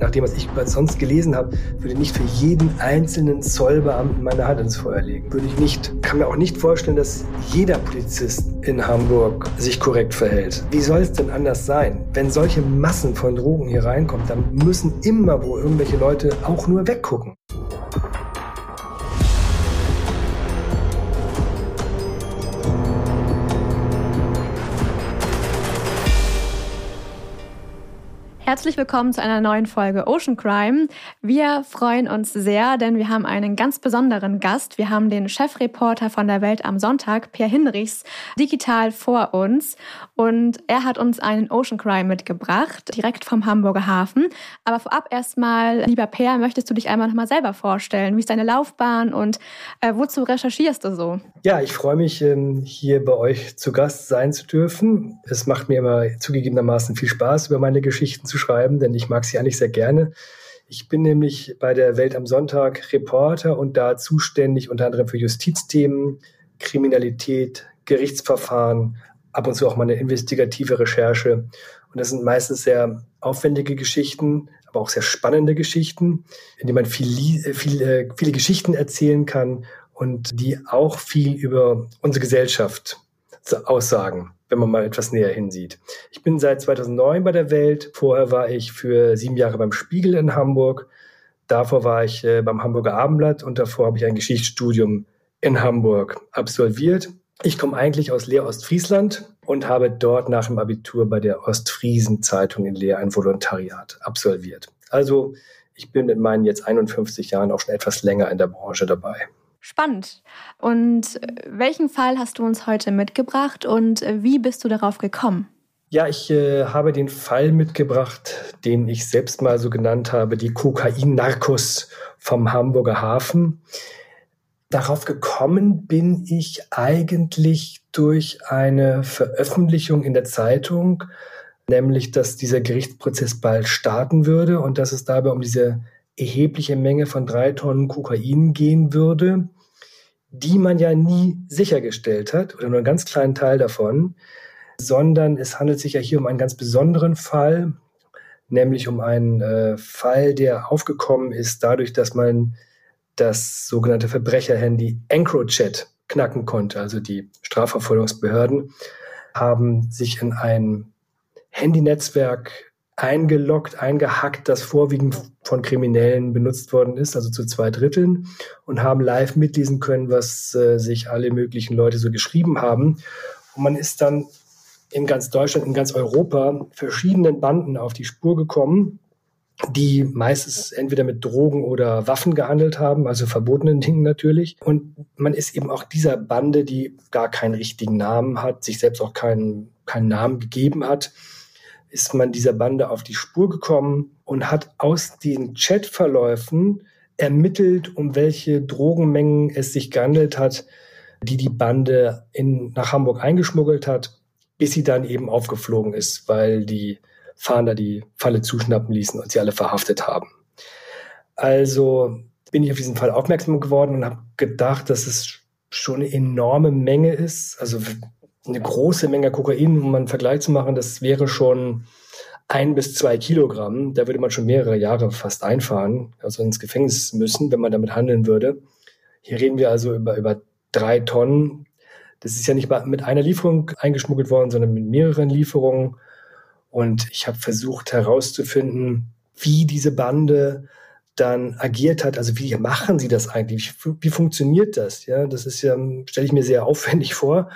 Nach dem, was ich sonst gelesen habe, würde ich nicht für jeden einzelnen Zollbeamten meine Hand ins Feuer legen. Würde ich nicht. Kann mir auch nicht vorstellen, dass jeder Polizist in Hamburg sich korrekt verhält. Wie soll es denn anders sein? Wenn solche Massen von Drogen hier reinkommen, dann müssen immer wo irgendwelche Leute auch nur weggucken. Herzlich willkommen zu einer neuen Folge Ocean Crime. Wir freuen uns sehr, denn wir haben einen ganz besonderen Gast. Wir haben den Chefreporter von der Welt am Sonntag, Per Hinrichs, digital vor uns. Und er hat uns einen Ocean Crime mitgebracht, direkt vom Hamburger Hafen. Aber vorab erstmal, lieber Per, möchtest du dich einmal nochmal selber vorstellen? Wie ist deine Laufbahn und äh, wozu recherchierst du so? Ja, ich freue mich, ähm, hier bei euch zu Gast sein zu dürfen. Es macht mir immer zugegebenermaßen viel Spaß, über meine Geschichten zu schreiben, denn ich mag sie eigentlich sehr gerne. Ich bin nämlich bei der Welt am Sonntag Reporter und da zuständig unter anderem für Justizthemen, Kriminalität, Gerichtsverfahren, ab und zu auch mal eine investigative Recherche. Und das sind meistens sehr aufwendige Geschichten, aber auch sehr spannende Geschichten, in denen man viel, äh, viel, äh, viele Geschichten erzählen kann und die auch viel über unsere Gesellschaft aussagen wenn man mal etwas näher hinsieht. Ich bin seit 2009 bei der Welt. Vorher war ich für sieben Jahre beim Spiegel in Hamburg. Davor war ich äh, beim Hamburger Abendblatt und davor habe ich ein Geschichtsstudium in Hamburg absolviert. Ich komme eigentlich aus Leer Ostfriesland und habe dort nach dem Abitur bei der Ostfriesen Zeitung in Leer ein Volontariat absolviert. Also ich bin in meinen jetzt 51 Jahren auch schon etwas länger in der Branche dabei. Spannend. Und äh, welchen Fall hast du uns heute mitgebracht und äh, wie bist du darauf gekommen? Ja, ich äh, habe den Fall mitgebracht, den ich selbst mal so genannt habe, die Kokain-Narcos vom Hamburger Hafen. Darauf gekommen bin ich eigentlich durch eine Veröffentlichung in der Zeitung, nämlich dass dieser Gerichtsprozess bald starten würde und dass es dabei um diese erhebliche Menge von drei Tonnen Kokain gehen würde, die man ja nie sichergestellt hat oder nur einen ganz kleinen Teil davon, sondern es handelt sich ja hier um einen ganz besonderen Fall, nämlich um einen äh, Fall, der aufgekommen ist dadurch, dass man das sogenannte Verbrecherhandy EncroChat knacken konnte. Also die Strafverfolgungsbehörden haben sich in ein Handynetzwerk eingeloggt, eingehackt, das vorwiegend von Kriminellen benutzt worden ist, also zu zwei Dritteln, und haben live mitlesen können, was äh, sich alle möglichen Leute so geschrieben haben. Und man ist dann in ganz Deutschland, in ganz Europa verschiedenen Banden auf die Spur gekommen, die meistens entweder mit Drogen oder Waffen gehandelt haben, also verbotenen Dingen natürlich. Und man ist eben auch dieser Bande, die gar keinen richtigen Namen hat, sich selbst auch keinen, keinen Namen gegeben hat, ist man dieser Bande auf die Spur gekommen und hat aus den Chatverläufen ermittelt, um welche Drogenmengen es sich gehandelt hat, die die Bande in, nach Hamburg eingeschmuggelt hat, bis sie dann eben aufgeflogen ist, weil die Fahnder die Falle zuschnappen ließen und sie alle verhaftet haben. Also bin ich auf diesen Fall aufmerksam geworden und habe gedacht, dass es schon eine enorme Menge ist. Also eine große Menge Kokain, um einen Vergleich zu machen, das wäre schon ein bis zwei Kilogramm. Da würde man schon mehrere Jahre fast einfahren, also ins Gefängnis müssen, wenn man damit handeln würde. Hier reden wir also über, über drei Tonnen. Das ist ja nicht mit einer Lieferung eingeschmuggelt worden, sondern mit mehreren Lieferungen. Und ich habe versucht herauszufinden, wie diese Bande dann agiert hat. Also wie machen sie das eigentlich? Wie, wie funktioniert das? Ja, das ist ja, stelle ich mir sehr aufwendig vor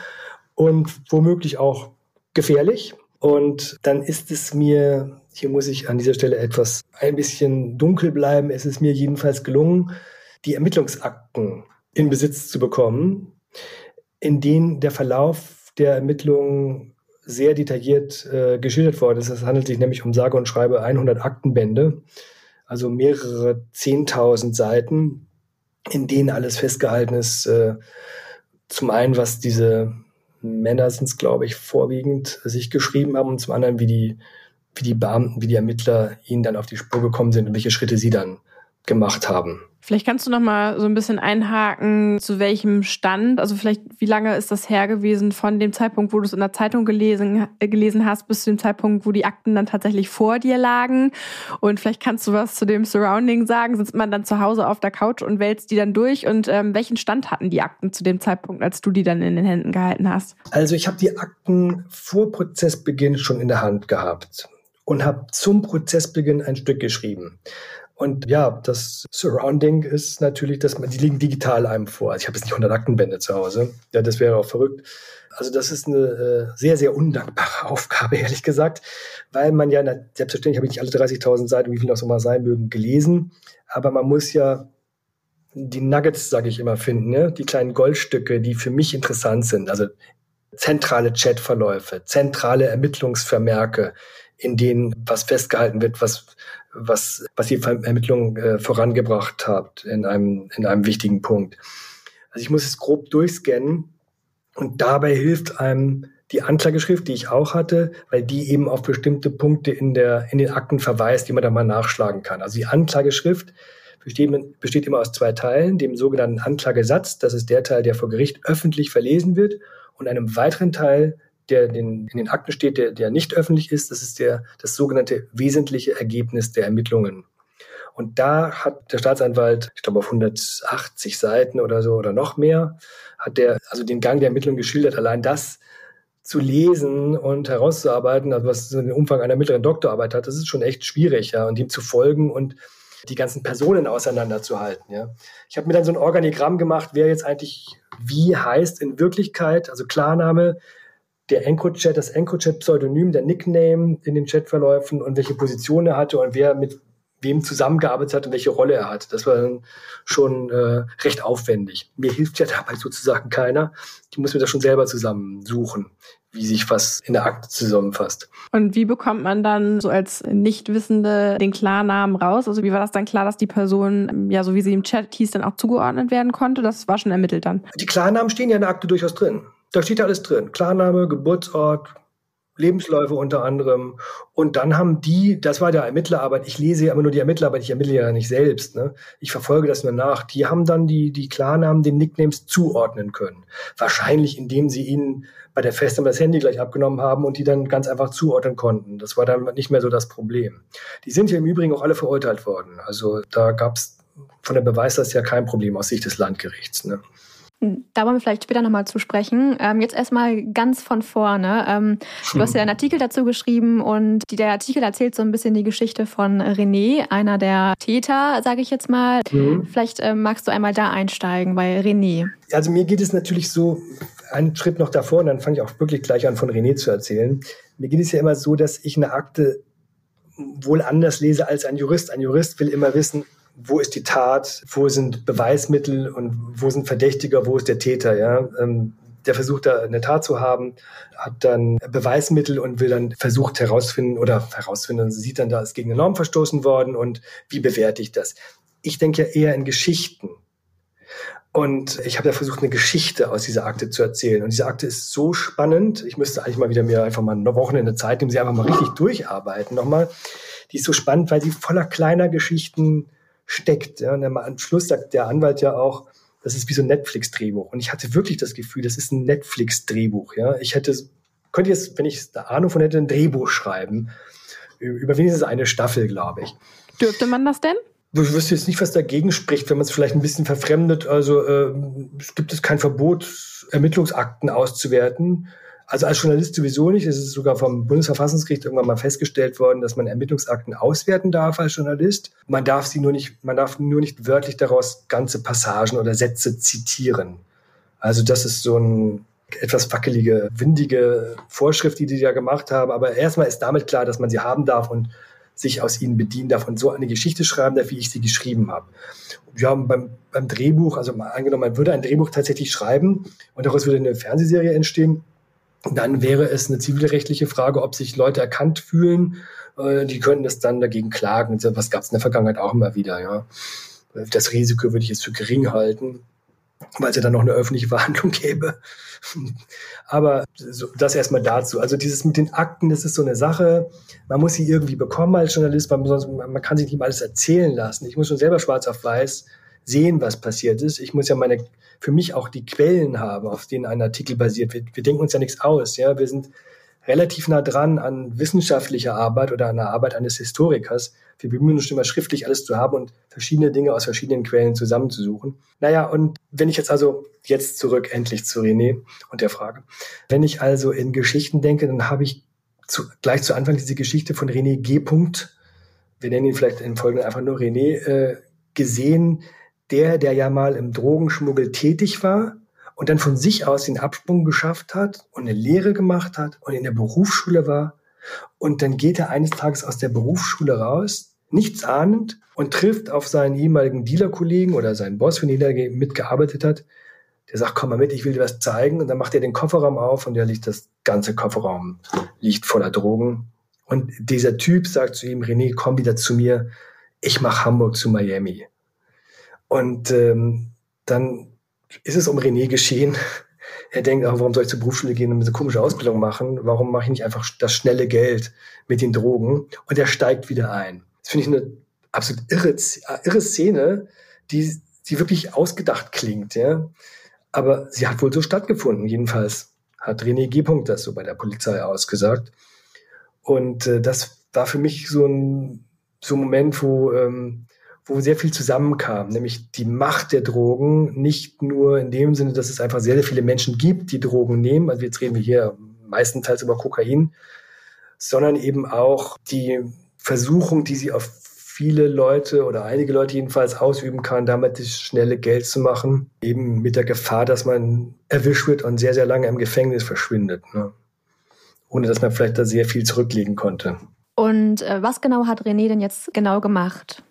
und womöglich auch gefährlich. Und dann ist es mir, hier muss ich an dieser Stelle etwas ein bisschen dunkel bleiben, es ist mir jedenfalls gelungen, die Ermittlungsakten in Besitz zu bekommen, in denen der Verlauf der Ermittlungen sehr detailliert äh, geschildert worden ist. Es handelt sich nämlich um sage und schreibe 100 Aktenbände, also mehrere 10.000 Seiten, in denen alles festgehalten ist. Äh, zum einen, was diese Männer sind es, glaube ich, vorwiegend sich geschrieben haben und zum anderen, wie die, wie die Beamten, wie die Ermittler ihnen dann auf die Spur gekommen sind und welche Schritte sie dann gemacht haben. Vielleicht kannst du noch mal so ein bisschen einhaken, zu welchem Stand, also vielleicht wie lange ist das her gewesen von dem Zeitpunkt, wo du es in der Zeitung gelesen, äh, gelesen hast, bis zu dem Zeitpunkt, wo die Akten dann tatsächlich vor dir lagen. Und vielleicht kannst du was zu dem Surrounding sagen. Sitzt man dann zu Hause auf der Couch und wälzt die dann durch? Und ähm, welchen Stand hatten die Akten zu dem Zeitpunkt, als du die dann in den Händen gehalten hast? Also ich habe die Akten vor Prozessbeginn schon in der Hand gehabt und habe zum Prozessbeginn ein Stück geschrieben. Und ja, das Surrounding ist natürlich, dass man, die liegen digital einem vor. Also ich habe jetzt nicht 100 Aktenbände zu Hause. Ja, das wäre auch verrückt. Also das ist eine äh, sehr, sehr undankbare Aufgabe, ehrlich gesagt, weil man ja, na, selbstverständlich habe ich nicht alle 30.000 Seiten, wie viel noch so mal sein mögen, gelesen, aber man muss ja die Nuggets, sage ich immer, finden, ne? die kleinen Goldstücke, die für mich interessant sind. Also zentrale Chatverläufe, zentrale Ermittlungsvermerke, in denen was festgehalten wird, was was, was die Ermittlung äh, vorangebracht hat in einem, in einem wichtigen Punkt. Also ich muss es grob durchscannen und dabei hilft einem die Anklageschrift, die ich auch hatte, weil die eben auf bestimmte Punkte in, der, in den Akten verweist, die man da mal nachschlagen kann. Also die Anklageschrift besteht, besteht immer aus zwei Teilen, dem sogenannten Anklagesatz, das ist der Teil, der vor Gericht öffentlich verlesen wird, und einem weiteren Teil, der in den Akten steht, der, der nicht öffentlich ist, das ist der, das sogenannte wesentliche Ergebnis der Ermittlungen. Und da hat der Staatsanwalt, ich glaube auf 180 Seiten oder so oder noch mehr, hat der also den Gang der Ermittlungen geschildert. Allein das zu lesen und herauszuarbeiten, also was den Umfang einer mittleren Doktorarbeit hat, das ist schon echt schwierig, ja, und dem zu folgen und die ganzen Personen auseinanderzuhalten. Ja. Ich habe mir dann so ein Organigramm gemacht, wer jetzt eigentlich wie heißt in Wirklichkeit, also Klarname, der EncroChat, das EncroChat-Pseudonym, der Nickname in den Chatverläufen und welche Position er hatte und wer mit wem zusammengearbeitet hat und welche Rolle er hat. Das war dann schon äh, recht aufwendig. Mir hilft ja dabei sozusagen keiner. Ich muss mir das schon selber zusammensuchen, wie sich was in der Akte zusammenfasst. Und wie bekommt man dann so als Nichtwissende den Klarnamen raus? Also wie war das dann klar, dass die Person, ja, so wie sie im Chat hieß, dann auch zugeordnet werden konnte? Das war schon ermittelt dann. Die Klarnamen stehen ja in der Akte durchaus drin. Da steht alles drin. Klarname, Geburtsort, Lebensläufe unter anderem. Und dann haben die, das war der Ermittlerarbeit, ich lese ja immer nur die Ermittlerarbeit, ich ermittle ja nicht selbst. Ne? Ich verfolge das nur nach. Die haben dann die, die Klarnamen den Nicknames zuordnen können. Wahrscheinlich, indem sie ihnen bei der Festnahme das Handy gleich abgenommen haben und die dann ganz einfach zuordnen konnten. Das war dann nicht mehr so das Problem. Die sind ja im Übrigen auch alle verurteilt worden. Also da gab es von der Beweislast ja kein Problem aus Sicht des Landgerichts. Ne? Da wollen wir vielleicht später nochmal zu sprechen. Ähm, jetzt erstmal ganz von vorne. Ähm, du hast ja einen Artikel dazu geschrieben und der Artikel erzählt so ein bisschen die Geschichte von René, einer der Täter, sage ich jetzt mal. Mhm. Vielleicht ähm, magst du einmal da einsteigen bei René. Also mir geht es natürlich so einen Schritt noch davor und dann fange ich auch wirklich gleich an, von René zu erzählen. Mir geht es ja immer so, dass ich eine Akte wohl anders lese als ein Jurist. Ein Jurist will immer wissen, wo ist die Tat, wo sind Beweismittel und wo sind Verdächtiger, wo ist der Täter, ja. Ähm, der versucht da eine Tat zu haben, hat dann Beweismittel und will dann versucht herausfinden oder herausfinden, sieht dann, da ist gegen eine Norm verstoßen worden und wie bewerte ich das? Ich denke ja eher in Geschichten. Und ich habe ja versucht, eine Geschichte aus dieser Akte zu erzählen. Und diese Akte ist so spannend. Ich müsste eigentlich mal wieder mir einfach mal eine Wochenende Zeit nehmen, sie einfach mal richtig durcharbeiten nochmal. Die ist so spannend, weil sie voller kleiner Geschichten steckt. Ja. Und am Schluss sagt der Anwalt ja auch, das ist wie so ein Netflix-Drehbuch. Und ich hatte wirklich das Gefühl, das ist ein Netflix-Drehbuch. Ja. Ich hätte, könnte jetzt, wenn ich da Ahnung von hätte, ein Drehbuch schreiben. Über wenigstens eine Staffel, glaube ich. Dürfte man das denn? Ich wüsste jetzt nicht, was dagegen spricht, wenn man es vielleicht ein bisschen verfremdet. Also äh, gibt es kein Verbot, Ermittlungsakten auszuwerten. Also als Journalist sowieso nicht. Es ist sogar vom Bundesverfassungsgericht irgendwann mal festgestellt worden, dass man Ermittlungsakten auswerten darf als Journalist. Man darf sie nur nicht, man darf nur nicht wörtlich daraus ganze Passagen oder Sätze zitieren. Also das ist so ein etwas wackelige, windige Vorschrift, die die da gemacht haben. Aber erstmal ist damit klar, dass man sie haben darf und sich aus ihnen bedienen darf und so eine Geschichte schreiben darf, wie ich sie geschrieben habe. Wir haben beim, beim Drehbuch, also angenommen, man würde ein Drehbuch tatsächlich schreiben und daraus würde eine Fernsehserie entstehen, dann wäre es eine zivilrechtliche Frage, ob sich Leute erkannt fühlen. Äh, die könnten das dann dagegen klagen. Was gab es in der Vergangenheit auch immer wieder. Ja. Das Risiko würde ich jetzt für gering halten. weil es ja dann noch eine öffentliche Verhandlung gäbe. Aber so, das erstmal dazu. Also dieses mit den Akten, das ist so eine Sache. Man muss sie irgendwie bekommen als Journalist, man, muss, man kann sich nicht mal alles erzählen lassen. Ich muss schon selber schwarz auf weiß sehen, was passiert ist. Ich muss ja meine, für mich auch die Quellen haben, auf denen ein Artikel basiert. Wir, wir denken uns ja nichts aus. Ja, wir sind relativ nah dran an wissenschaftlicher Arbeit oder an der Arbeit eines Historikers. Wir bemühen uns immer schriftlich alles zu haben und verschiedene Dinge aus verschiedenen Quellen zusammenzusuchen. Naja, und wenn ich jetzt also jetzt zurück endlich zu René und der Frage. Wenn ich also in Geschichten denke, dann habe ich zu, gleich zu Anfang diese Geschichte von René G. Wir nennen ihn vielleicht in Folge einfach nur René, äh, gesehen, der, der ja mal im Drogenschmuggel tätig war und dann von sich aus den Absprung geschafft hat und eine Lehre gemacht hat und in der Berufsschule war. Und dann geht er eines Tages aus der Berufsschule raus, nichts ahnend, und trifft auf seinen ehemaligen Dealerkollegen oder seinen Boss, für den er mitgearbeitet hat. Der sagt, komm mal mit, ich will dir was zeigen. Und dann macht er den Kofferraum auf und der liegt, das ganze Kofferraum liegt voller Drogen. Und dieser Typ sagt zu ihm, René, komm wieder zu mir, ich mache Hamburg zu Miami. Und ähm, dann ist es um René geschehen. Er denkt, ach, warum soll ich zur Berufsschule gehen und eine komische Ausbildung machen? Warum mache ich nicht einfach das schnelle Geld mit den Drogen? Und er steigt wieder ein. Das finde ich eine absolut irre, irre Szene, die, die wirklich ausgedacht klingt. Ja? Aber sie hat wohl so stattgefunden. Jedenfalls hat René G. das so bei der Polizei ausgesagt. Und äh, das war für mich so ein, so ein Moment, wo ähm, wo sehr viel zusammenkam, nämlich die Macht der Drogen, nicht nur in dem Sinne, dass es einfach sehr, sehr viele Menschen gibt, die Drogen nehmen, also jetzt reden wir hier meistenteils über Kokain, sondern eben auch die Versuchung, die sie auf viele Leute oder einige Leute jedenfalls ausüben kann, damit das schnelle Geld zu machen, eben mit der Gefahr, dass man erwischt wird und sehr, sehr lange im Gefängnis verschwindet, ne? ohne dass man vielleicht da sehr viel zurücklegen konnte. Und äh, was genau hat René denn jetzt genau gemacht?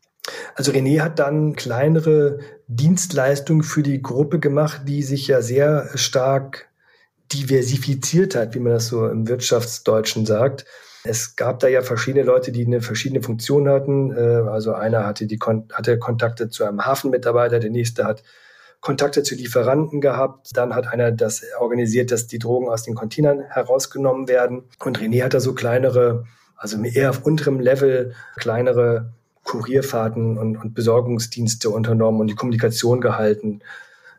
Also René hat dann kleinere Dienstleistungen für die Gruppe gemacht, die sich ja sehr stark diversifiziert hat, wie man das so im Wirtschaftsdeutschen sagt. Es gab da ja verschiedene Leute, die eine verschiedene Funktion hatten. Äh, also einer hatte, die, hatte Kontakte zu einem Hafenmitarbeiter, der nächste hat Kontakte zu Lieferanten gehabt. Dann hat einer das organisiert, dass die Drogen aus den Containern herausgenommen werden. Und René hat da so kleinere, also eher auf unterem Level, kleinere Kurierfahrten und, und Besorgungsdienste unternommen und die Kommunikation gehalten,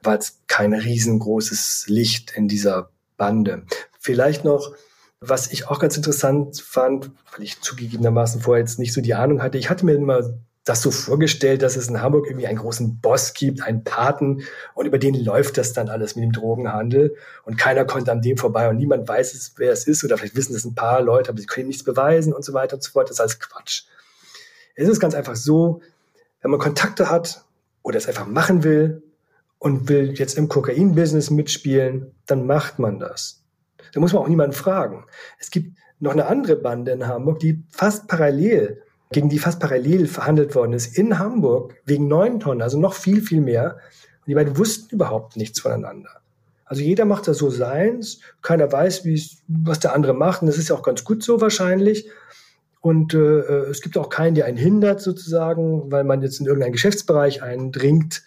war jetzt kein riesengroßes Licht in dieser Bande. Vielleicht noch, was ich auch ganz interessant fand, weil ich zugegebenermaßen vorher jetzt nicht so die Ahnung hatte, ich hatte mir immer das so vorgestellt, dass es in Hamburg irgendwie einen großen Boss gibt, einen Paten und über den läuft das dann alles mit dem Drogenhandel und keiner kommt an dem vorbei und niemand weiß, wer es ist oder vielleicht wissen es ein paar Leute, aber sie können nichts beweisen und so weiter und so fort. Das ist alles Quatsch. Es ist ganz einfach so, wenn man Kontakte hat oder es einfach machen will und will jetzt im Kokain-Business mitspielen, dann macht man das. Da muss man auch niemanden fragen. Es gibt noch eine andere Bande in Hamburg, die fast parallel, gegen die fast parallel verhandelt worden ist, in Hamburg wegen neun Tonnen, also noch viel, viel mehr. Und die beiden wussten überhaupt nichts voneinander. Also jeder macht das so seins, keiner weiß, was der andere macht. Und das ist ja auch ganz gut so wahrscheinlich. Und äh, äh, es gibt auch keinen, der einen hindert sozusagen, weil man jetzt in irgendeinen Geschäftsbereich eindringt,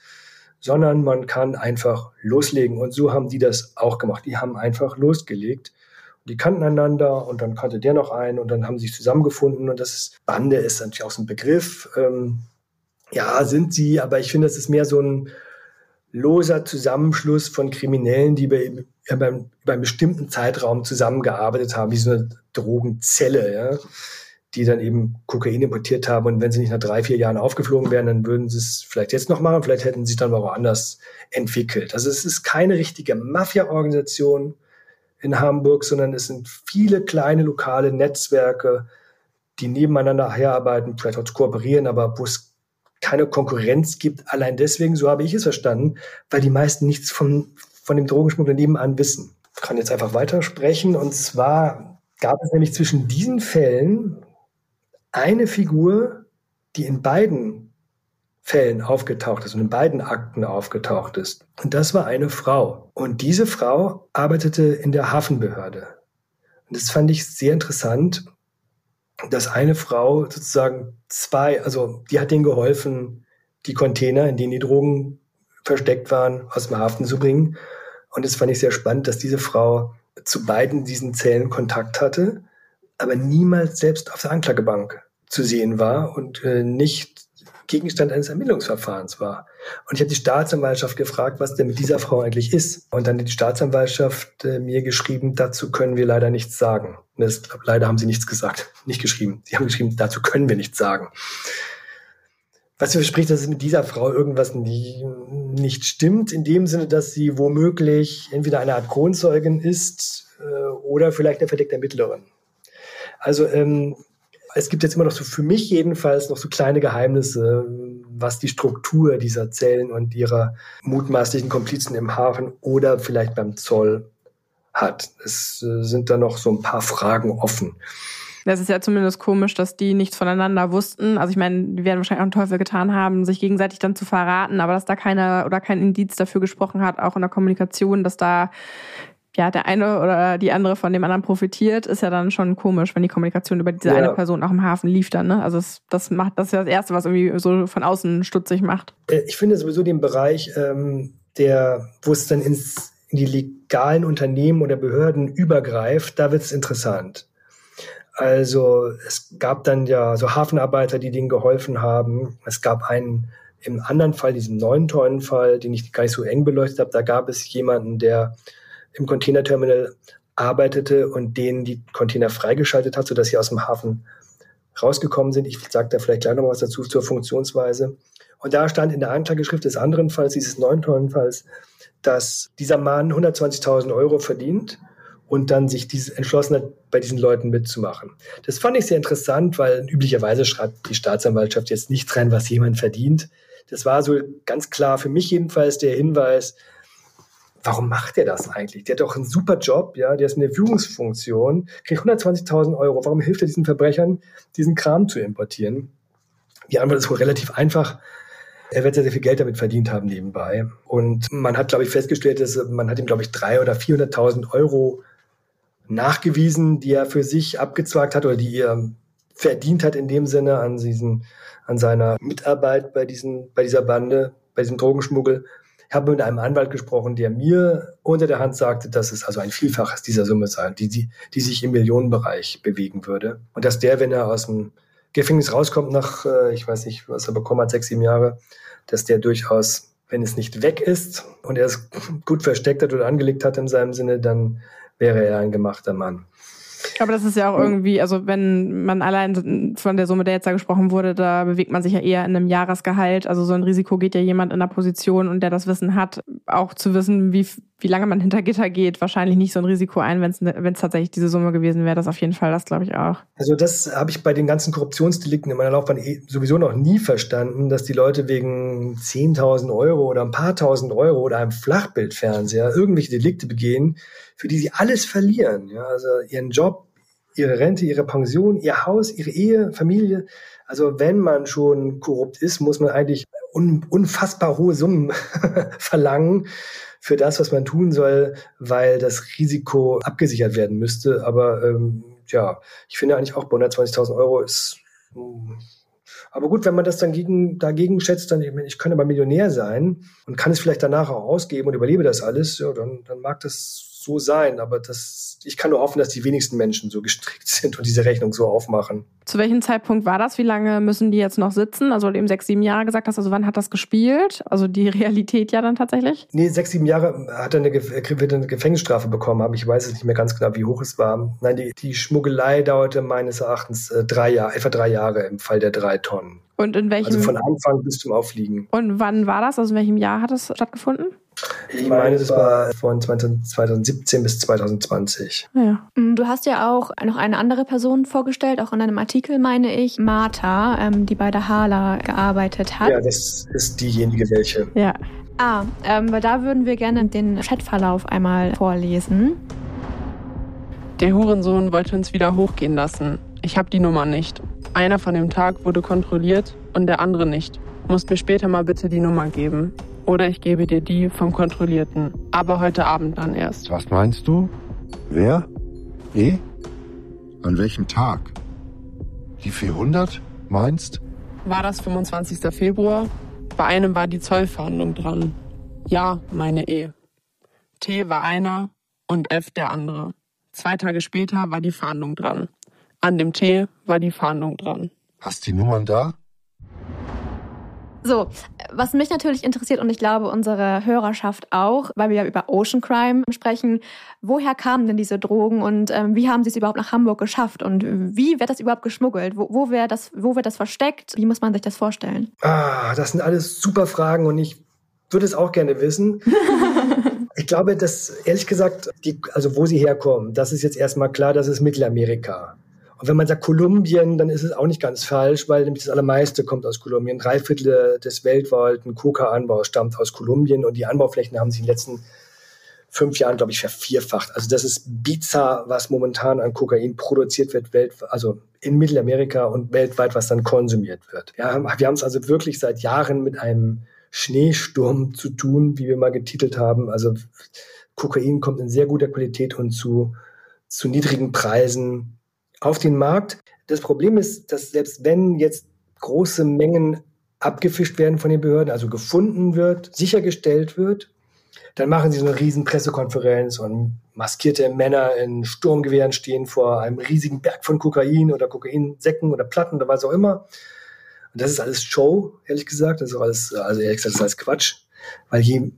sondern man kann einfach loslegen. Und so haben die das auch gemacht. Die haben einfach losgelegt. Die kannten einander und dann kannte der noch einen und dann haben sie sich zusammengefunden. Und das ist, Bande ist natürlich auch so ein Begriff. Ähm, ja, sind sie, aber ich finde, es ist mehr so ein loser Zusammenschluss von Kriminellen, die über, über, über einen bestimmten Zeitraum zusammengearbeitet haben, wie so eine Drogenzelle. Ja die dann eben Kokain importiert haben. Und wenn sie nicht nach drei, vier Jahren aufgeflogen wären, dann würden sie es vielleicht jetzt noch machen, vielleicht hätten sie sich dann mal woanders entwickelt. Also es ist keine richtige Mafia-Organisation in Hamburg, sondern es sind viele kleine lokale Netzwerke, die nebeneinander herarbeiten, vielleicht auch kooperieren, aber wo es keine Konkurrenz gibt. Allein deswegen, so habe ich es verstanden, weil die meisten nichts von, von dem Drogenschmuggel nebenan wissen. Ich kann jetzt einfach weitersprechen. Und zwar gab es nämlich zwischen diesen Fällen eine Figur, die in beiden Fällen aufgetaucht ist und in beiden Akten aufgetaucht ist. Und das war eine Frau. Und diese Frau arbeitete in der Hafenbehörde. Und das fand ich sehr interessant, dass eine Frau sozusagen zwei, also die hat denen geholfen, die Container, in denen die Drogen versteckt waren, aus dem Hafen zu bringen. Und das fand ich sehr spannend, dass diese Frau zu beiden diesen Zellen Kontakt hatte, aber niemals selbst auf der Anklagebank zu sehen war und äh, nicht Gegenstand eines Ermittlungsverfahrens war. Und ich habe die Staatsanwaltschaft gefragt, was denn mit dieser Frau eigentlich ist. Und dann hat die Staatsanwaltschaft äh, mir geschrieben, dazu können wir leider nichts sagen. Das, leider haben sie nichts gesagt, nicht geschrieben. Sie haben geschrieben, dazu können wir nichts sagen. Was verspricht, dass es mit dieser Frau irgendwas nie, nicht stimmt, in dem Sinne, dass sie womöglich entweder eine Art Kronzeugin ist äh, oder vielleicht eine verdeckte Ermittlerin. Also ähm, es gibt jetzt immer noch so für mich jedenfalls noch so kleine Geheimnisse, was die Struktur dieser Zellen und ihrer mutmaßlichen Komplizen im Hafen oder vielleicht beim Zoll hat. Es äh, sind da noch so ein paar Fragen offen. Das ist ja zumindest komisch, dass die nichts voneinander wussten. Also ich meine, die werden wahrscheinlich auch einen Teufel getan haben, sich gegenseitig dann zu verraten, aber dass da keiner oder kein Indiz dafür gesprochen hat, auch in der Kommunikation, dass da ja, der eine oder die andere von dem anderen profitiert, ist ja dann schon komisch, wenn die Kommunikation über diese ja. eine Person auch im Hafen lief dann. Ne? Also das, das macht das ist ja das Erste, was irgendwie so von außen stutzig macht. Äh, ich finde sowieso den Bereich, ähm, der, wo es dann ins, in die legalen Unternehmen oder Behörden übergreift, da wird es interessant. Also es gab dann ja so Hafenarbeiter, die denen geholfen haben. Es gab einen im anderen Fall, diesem neuen tollen Fall, den ich gar nicht so eng beleuchtet habe, da gab es jemanden, der im Containerterminal arbeitete und denen die Container freigeschaltet hat, sodass sie aus dem Hafen rausgekommen sind. Ich sage da vielleicht gleich noch was dazu zur Funktionsweise. Und da stand in der Anklageschrift des anderen Falls, dieses neuen tollen Falls, dass dieser Mann 120.000 Euro verdient und dann sich dieses entschlossen hat, bei diesen Leuten mitzumachen. Das fand ich sehr interessant, weil üblicherweise schreibt die Staatsanwaltschaft jetzt nicht rein, was jemand verdient. Das war so ganz klar für mich jedenfalls der Hinweis, warum macht er das eigentlich? Der hat doch einen super Job, ja, der ist in der Führungsfunktion, kriegt 120.000 Euro. Warum hilft er diesen Verbrechern, diesen Kram zu importieren? Die Antwort ist wohl relativ einfach. Er wird sehr, sehr viel Geld damit verdient haben nebenbei. Und man hat, glaube ich, festgestellt, dass man hat ihm, glaube ich, drei oder 400.000 Euro nachgewiesen, die er für sich abgezwagt hat oder die er verdient hat in dem Sinne an diesen, an seiner Mitarbeit bei diesen, bei dieser Bande, bei diesem Drogenschmuggel. Ich habe mit einem Anwalt gesprochen, der mir unter der Hand sagte, dass es also ein Vielfaches dieser Summe sei, die, die, die sich im Millionenbereich bewegen würde. Und dass der, wenn er aus dem Gefängnis rauskommt nach, äh, ich weiß nicht, was er bekommen hat, sechs, sieben Jahre, dass der durchaus, wenn es nicht weg ist und er es gut versteckt hat oder angelegt hat in seinem Sinne, dann wäre er ein gemachter Mann. Aber das ist ja auch irgendwie, also wenn man allein von der Summe, der jetzt da gesprochen wurde, da bewegt man sich ja eher in einem Jahresgehalt. Also so ein Risiko geht ja jemand in der Position und der das Wissen hat, auch zu wissen, wie, wie lange man hinter Gitter geht, wahrscheinlich nicht so ein Risiko ein, wenn es ne, wenn es tatsächlich diese Summe gewesen wäre. Das auf jeden Fall, das glaube ich auch. Also das habe ich bei den ganzen Korruptionsdelikten in meiner Laufbahn eh sowieso noch nie verstanden, dass die Leute wegen 10.000 Euro oder ein paar tausend Euro oder einem Flachbildfernseher irgendwelche Delikte begehen, für die sie alles verlieren. Ja, also ihren Job, ihre Rente, ihre Pension, ihr Haus, ihre Ehe, Familie. Also wenn man schon korrupt ist, muss man eigentlich un unfassbar hohe Summen verlangen für das, was man tun soll, weil das Risiko abgesichert werden müsste. Aber ähm, ja, ich finde eigentlich auch bei 120.000 Euro ist aber gut, wenn man das dann gegen, dagegen schätzt, dann, ich, meine, ich kann aber Millionär sein und kann es vielleicht danach auch ausgeben und überlebe das alles, ja, dann, dann mag das so sein, aber das, ich kann nur hoffen, dass die wenigsten Menschen so gestrickt sind und diese Rechnung so aufmachen. Zu welchem Zeitpunkt war das? Wie lange müssen die jetzt noch sitzen? Also, weil du eben sechs, sieben Jahre gesagt hast, also wann hat das gespielt? Also die Realität ja dann tatsächlich? Nee, sechs, sieben Jahre hat er eine, wird eine Gefängnisstrafe bekommen haben. Ich weiß es nicht mehr ganz genau, wie hoch es war. Nein, die, die Schmuggelei dauerte meines Erachtens äh, drei Jahre, etwa drei Jahre im Fall der drei Tonnen. Und in welchem? Also von Anfang bis zum Aufliegen. Und wann war das? Also in welchem Jahr hat das stattgefunden? Ich meine, das war von 2017 bis 2020. Ja. Mm, du hast ja auch noch eine andere Person vorgestellt, auch in einem Artikel, meine ich, Martha, ähm, die bei der Hala gearbeitet hat. Ja, das ist diejenige welche. Ja. Ah, ähm, weil da würden wir gerne den Chatverlauf einmal vorlesen. Der Hurensohn wollte uns wieder hochgehen lassen. Ich habe die Nummer nicht. Einer von dem Tag wurde kontrolliert und der andere nicht. Musst mir später mal bitte die Nummer geben. Oder ich gebe dir die vom Kontrollierten. Aber heute Abend dann erst. Was meinst du? Wer? E? An welchem Tag? Die 400, meinst? War das 25. Februar? Bei einem war die Zollverhandlung dran. Ja, meine E. T war einer und F der andere. Zwei Tage später war die Fahndung dran. An dem T war die Fahndung dran. Hast die Nummern da? So, was mich natürlich interessiert und ich glaube unsere Hörerschaft auch, weil wir ja über Ocean Crime sprechen, woher kamen denn diese Drogen und ähm, wie haben sie es überhaupt nach Hamburg geschafft und wie wird das überhaupt geschmuggelt? Wo, wo, wird das, wo wird das versteckt? Wie muss man sich das vorstellen? Ah, das sind alles super Fragen und ich würde es auch gerne wissen. ich glaube, dass ehrlich gesagt, die, also wo sie herkommen, das ist jetzt erstmal klar, das ist Mittelamerika. Und wenn man sagt Kolumbien, dann ist es auch nicht ganz falsch, weil nämlich das Allermeiste kommt aus Kolumbien. Drei Viertel des weltweiten Coca-Anbaus stammt aus Kolumbien und die Anbauflächen haben sich in den letzten fünf Jahren, glaube ich, vervierfacht. Also das ist bizarr, was momentan an Kokain produziert wird, also in Mittelamerika und weltweit, was dann konsumiert wird. Ja, wir haben es also wirklich seit Jahren mit einem Schneesturm zu tun, wie wir mal getitelt haben. Also Kokain kommt in sehr guter Qualität und zu, zu niedrigen Preisen auf den Markt. Das Problem ist, dass selbst wenn jetzt große Mengen abgefischt werden von den Behörden, also gefunden wird, sichergestellt wird, dann machen sie so eine riesen Pressekonferenz und maskierte Männer in Sturmgewehren stehen vor einem riesigen Berg von Kokain oder Kokainsäcken oder Platten oder was auch immer. Und das ist alles Show, ehrlich gesagt. Das ist alles, also ehrlich gesagt, das ist alles Quatsch. Weil je,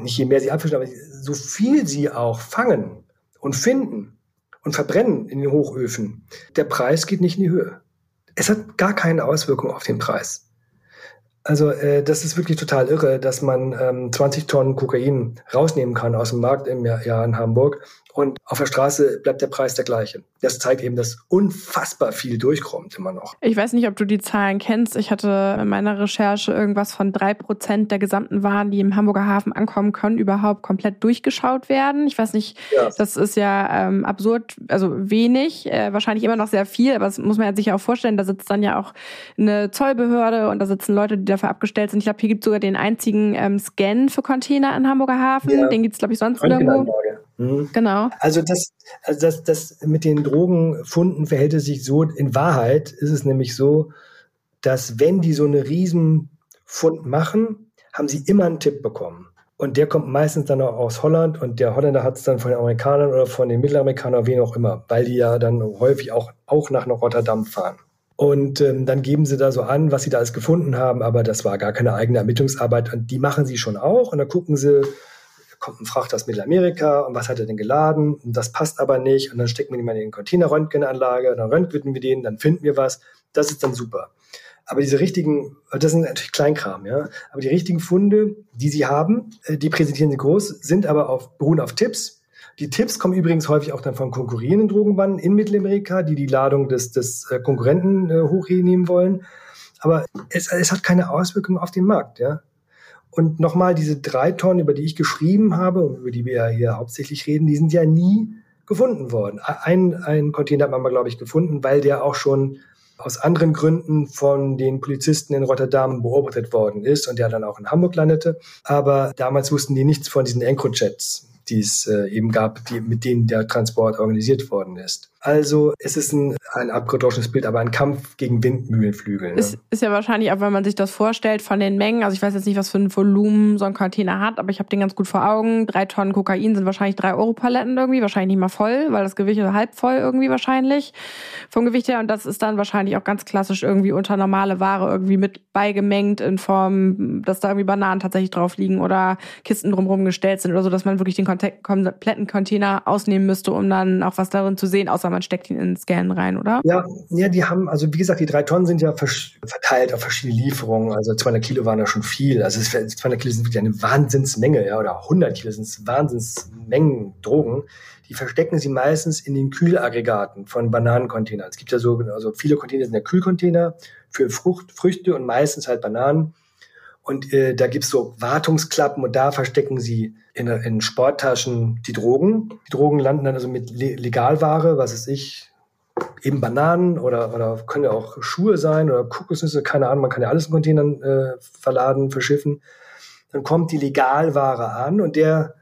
nicht je mehr sie abfischen, aber so viel sie auch fangen und finden, und verbrennen in den Hochöfen, der Preis geht nicht in die Höhe. Es hat gar keine Auswirkung auf den Preis. Also äh, das ist wirklich total irre, dass man ähm, 20 Tonnen Kokain rausnehmen kann aus dem Markt im Jahr, Jahr in Hamburg und auf der Straße bleibt der Preis der gleiche. Das zeigt eben, dass unfassbar viel durchkommt immer noch. Ich weiß nicht, ob du die Zahlen kennst. Ich hatte in meiner Recherche irgendwas von drei Prozent der gesamten Waren, die im Hamburger Hafen ankommen können, überhaupt komplett durchgeschaut werden. Ich weiß nicht, ja. das ist ja ähm, absurd, also wenig, äh, wahrscheinlich immer noch sehr viel, aber das muss man sich ja auch vorstellen. Da sitzt dann ja auch eine Zollbehörde und da sitzen Leute, die dafür abgestellt sind. Ich glaube, hier gibt es sogar den einzigen ähm, Scan für Container im Hamburger Hafen. Ja. Den gibt es, glaube ich, sonst nirgendwo. Mhm. Genau. Also das, also das, das mit den Drogenfunden verhält es sich so, in Wahrheit ist es nämlich so, dass wenn die so eine Riesenfund machen, haben sie immer einen Tipp bekommen. Und der kommt meistens dann auch aus Holland und der Holländer hat es dann von den Amerikanern oder von den Mittelamerikanern, wen auch immer, weil die ja dann häufig auch, auch nach Rotterdam fahren. Und ähm, dann geben sie da so an, was sie da alles gefunden haben, aber das war gar keine eigene Ermittlungsarbeit und die machen sie schon auch und dann gucken sie, kommt ein Frachter aus Mittelamerika und was hat er denn geladen? Und das passt aber nicht. Und dann stecken wir ihn mal in die Containerröntgenanlage, dann röntgen wir den, dann finden wir was. Das ist dann super. Aber diese richtigen, das sind natürlich Kleinkram, ja. Aber die richtigen Funde, die sie haben, äh, die präsentieren sie groß, sind aber auf, beruhen auf Tipps. Die Tipps kommen übrigens häufig auch dann von konkurrierenden Drogenbanden in Mittelamerika, die die Ladung des, des äh, Konkurrenten äh, hochnehmen wollen. Aber es, es hat keine Auswirkungen auf den Markt, ja. Und nochmal, diese drei Tonnen, über die ich geschrieben habe und über die wir ja hier hauptsächlich reden, die sind ja nie gefunden worden. Ein, ein Container hat man mal, glaube ich, gefunden, weil der auch schon aus anderen Gründen von den Polizisten in Rotterdam beobachtet worden ist und der dann auch in Hamburg landete. Aber damals wussten die nichts von diesen Encrojets, die es äh, eben gab, die, mit denen der Transport organisiert worden ist. Also es ist ein, ein abgedroschenes Bild, aber ein Kampf gegen Windmühlenflügel. Ne? Es ist ja wahrscheinlich auch, wenn man sich das vorstellt, von den Mengen, also ich weiß jetzt nicht, was für ein Volumen so ein Container hat, aber ich habe den ganz gut vor Augen. Drei Tonnen Kokain sind wahrscheinlich drei Euro Paletten irgendwie, wahrscheinlich nicht mal voll, weil das Gewicht ist halb voll irgendwie wahrscheinlich vom Gewicht her. Und das ist dann wahrscheinlich auch ganz klassisch irgendwie unter normale Ware irgendwie mit beigemengt in Form, dass da irgendwie Bananen tatsächlich drauf liegen oder Kisten drumherum gestellt sind oder so, dass man wirklich den kompletten Container ausnehmen müsste, um dann auch was darin zu sehen, außer man steckt ihn in den Scan rein, oder? Ja, ja, die haben, also wie gesagt, die drei Tonnen sind ja verteilt auf verschiedene Lieferungen. Also 200 Kilo waren ja schon viel. Also 200 Kilo sind wirklich eine Wahnsinnsmenge, ja, oder 100 Kilo sind Wahnsinnsmengen Drogen. Die verstecken sie meistens in den Kühlaggregaten von Bananencontainern. Es gibt ja so, also viele Container sind ja Kühlcontainer für Frucht, Früchte und meistens halt Bananen. Und äh, da gibt's so Wartungsklappen und da verstecken sie in, in Sporttaschen die Drogen. Die Drogen landen dann also mit Legalware, was ist ich, eben Bananen oder, oder können ja auch Schuhe sein oder Kokosnüsse, keine Ahnung, man kann ja alles in Containern äh, verladen, verschiffen. Dann kommt die Legalware an und der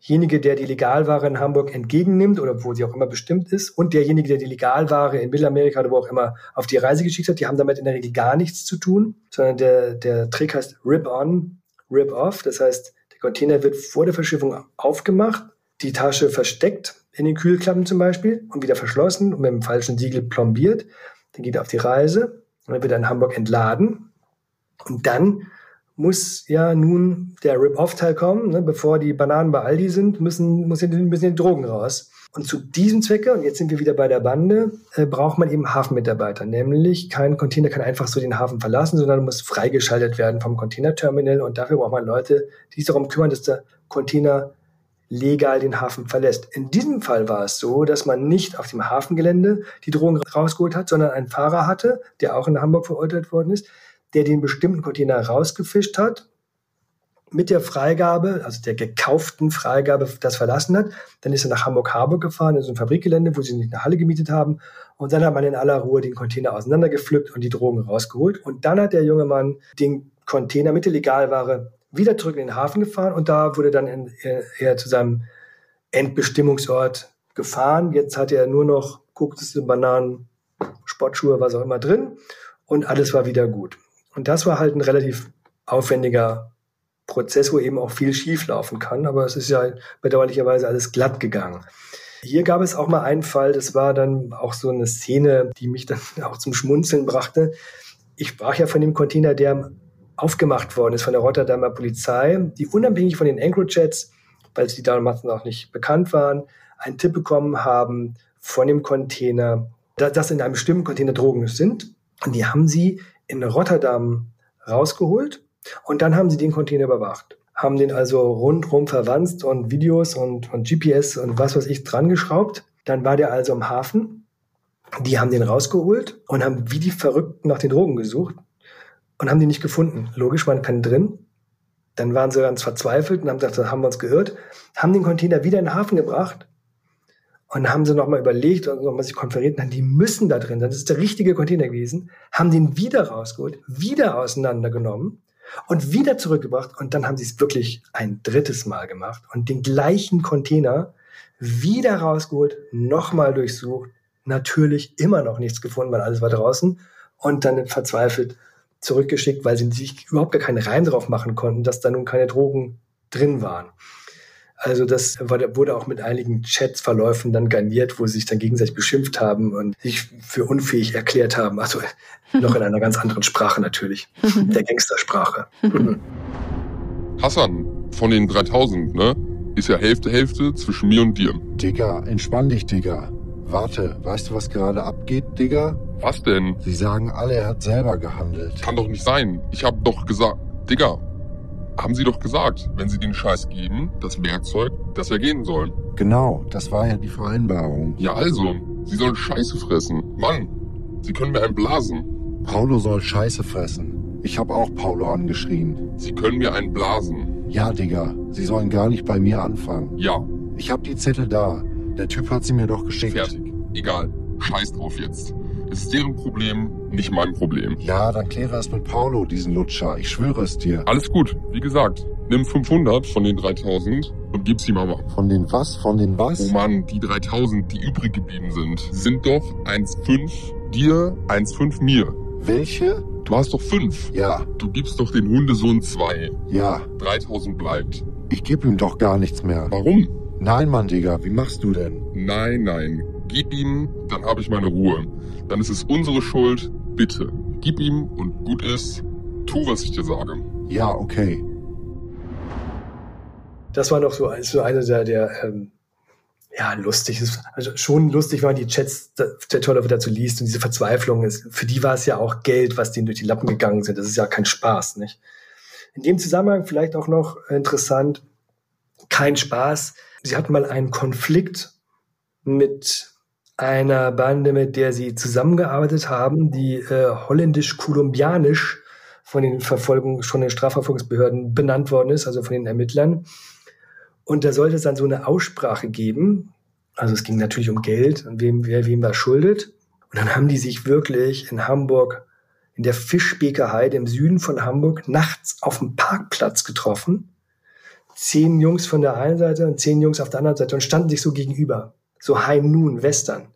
derjenige, der die Legalware in Hamburg entgegennimmt oder wo sie auch immer bestimmt ist und derjenige, der die Legalware in Mittelamerika oder wo auch immer auf die Reise geschickt hat, die haben damit in der Regel gar nichts zu tun, sondern der, der Trick heißt Rip-On Rip-Off. Das heißt, der Container wird vor der Verschiffung aufgemacht, die Tasche versteckt in den Kühlklappen zum Beispiel und wieder verschlossen und mit dem falschen Siegel plombiert. Dann geht er auf die Reise und dann wird er in Hamburg entladen. Und dann muss ja nun der Rip-Off-Teil kommen. Ne? Bevor die Bananen bei Aldi sind, müssen, müssen, müssen die Drogen raus. Und zu diesem Zwecke, und jetzt sind wir wieder bei der Bande, äh, braucht man eben Hafenmitarbeiter. Nämlich kein Container kann einfach so den Hafen verlassen, sondern muss freigeschaltet werden vom Containerterminal. Und dafür braucht man Leute, die sich darum kümmern, dass der Container legal den Hafen verlässt. In diesem Fall war es so, dass man nicht auf dem Hafengelände die Drogen rausgeholt hat, sondern einen Fahrer hatte, der auch in Hamburg verurteilt worden ist, der den bestimmten Container rausgefischt hat, mit der Freigabe, also der gekauften Freigabe, das verlassen hat. Dann ist er nach Hamburg-Harburg gefahren, in so ein Fabrikgelände, wo sie nicht eine Halle gemietet haben. Und dann hat man in aller Ruhe den Container auseinandergepflückt und die Drogen rausgeholt. Und dann hat der junge Mann den Container mit der Legalware wieder zurück in den Hafen gefahren und da wurde dann er zu seinem Endbestimmungsort gefahren. Jetzt hat er nur noch Kokosnüsse, Bananen, Sportschuhe, was auch immer drin und alles war wieder gut. Und das war halt ein relativ aufwendiger Prozess, wo eben auch viel schief laufen kann. Aber es ist ja bedauerlicherweise alles glatt gegangen. Hier gab es auch mal einen Fall, das war dann auch so eine Szene, die mich dann auch zum Schmunzeln brachte. Ich sprach ja von dem Container, der aufgemacht worden ist von der Rotterdamer Polizei, die unabhängig von den Anchorage-Jets, weil sie damals noch nicht bekannt waren, einen Tipp bekommen haben von dem Container, dass in einem bestimmten Container Drogen sind. Und die haben sie in Rotterdam rausgeholt und dann haben sie den Container überwacht. Haben den also rundrum verwandt und Videos und, und GPS und was weiß ich dran geschraubt. Dann war der also im Hafen. Die haben den rausgeholt und haben wie die Verrückten nach den Drogen gesucht und haben die nicht gefunden. Logisch, waren keine drin. Dann waren sie ganz verzweifelt und haben gesagt, das haben wir uns gehört. Haben den Container wieder in den Hafen gebracht und haben sie nochmal überlegt und nochmal sich konferiert, die müssen da drin sein. Das ist der richtige Container gewesen. Haben den wieder rausgeholt, wieder auseinandergenommen und wieder zurückgebracht. Und dann haben sie es wirklich ein drittes Mal gemacht und den gleichen Container wieder rausgeholt, nochmal durchsucht. Natürlich immer noch nichts gefunden, weil alles war draußen. Und dann verzweifelt zurückgeschickt, weil sie sich überhaupt gar keinen Reim drauf machen konnten, dass da nun keine Drogen drin waren. Also das wurde auch mit einigen Chatsverläufen dann garniert, wo sie sich dann gegenseitig beschimpft haben und sich für unfähig erklärt haben. Also noch in einer ganz anderen Sprache natürlich, der Gangstersprache. Hassan, von den 3000, ne? Ist ja Hälfte, Hälfte zwischen mir und dir. Digga, entspann dich, Digga. Warte, weißt du, was gerade abgeht, Digga? Was denn? Sie sagen alle, er hat selber gehandelt. Kann doch nicht sein. Ich hab doch gesagt, Digga, haben Sie doch gesagt, wenn Sie den Scheiß geben, das Werkzeug, dass er gehen soll. Genau, das war ja die Vereinbarung. Ja also, Sie sollen Scheiße fressen. Mann, Sie können mir einen blasen. Paulo soll Scheiße fressen. Ich habe auch Paulo angeschrien. Sie können mir einen blasen. Ja, Digga, Sie sollen gar nicht bei mir anfangen. Ja. Ich hab die Zettel da. Der Typ hat sie mir doch geschickt. Fertig. Egal. Scheiß drauf jetzt. Es ist deren Problem, nicht mein Problem. Ja, dann kläre es mit Paulo, diesen Lutscher. Ich schwöre es dir. Alles gut. Wie gesagt, nimm 500 von den 3000 und gib's ihm aber. Von den was? Von den was? Oh Mann, die 3000, die übrig geblieben sind, sind doch 1,5 dir, 1,5 mir. Welche? Du hast doch 5. Ja. Du gibst doch den Hundesohn 2. Ja. 3000 bleibt. Ich geb ihm doch gar nichts mehr. Warum? Nein, Mann, Digga, wie machst du denn? Nein, nein. Gib ihm, dann habe ich meine Ruhe. Dann ist es unsere Schuld. Bitte, gib ihm und gut ist. Tu, was ich dir sage. Ja, okay. Das war noch so, so eine der, der ähm, ja, lustig. Also schon lustig, wenn man die Chats der Tolle dazu liest und diese Verzweiflung ist. Für die war es ja auch Geld, was denen durch die Lappen gegangen sind. Das ist ja kein Spaß, nicht? In dem Zusammenhang vielleicht auch noch interessant, kein Spaß. Sie hatten mal einen Konflikt mit einer Bande, mit der sie zusammengearbeitet haben, die äh, holländisch-kolumbianisch von den Verfolgungs-, von den Strafverfolgungsbehörden benannt worden ist, also von den Ermittlern. Und da sollte es dann so eine Aussprache geben. Also es ging natürlich um Geld und wem, wer wem was schuldet. Und dann haben die sich wirklich in Hamburg, in der Fischbeker Heide im Süden von Hamburg, nachts auf dem Parkplatz getroffen. Zehn Jungs von der einen Seite und zehn Jungs auf der anderen Seite und standen sich so gegenüber so High Noon Western,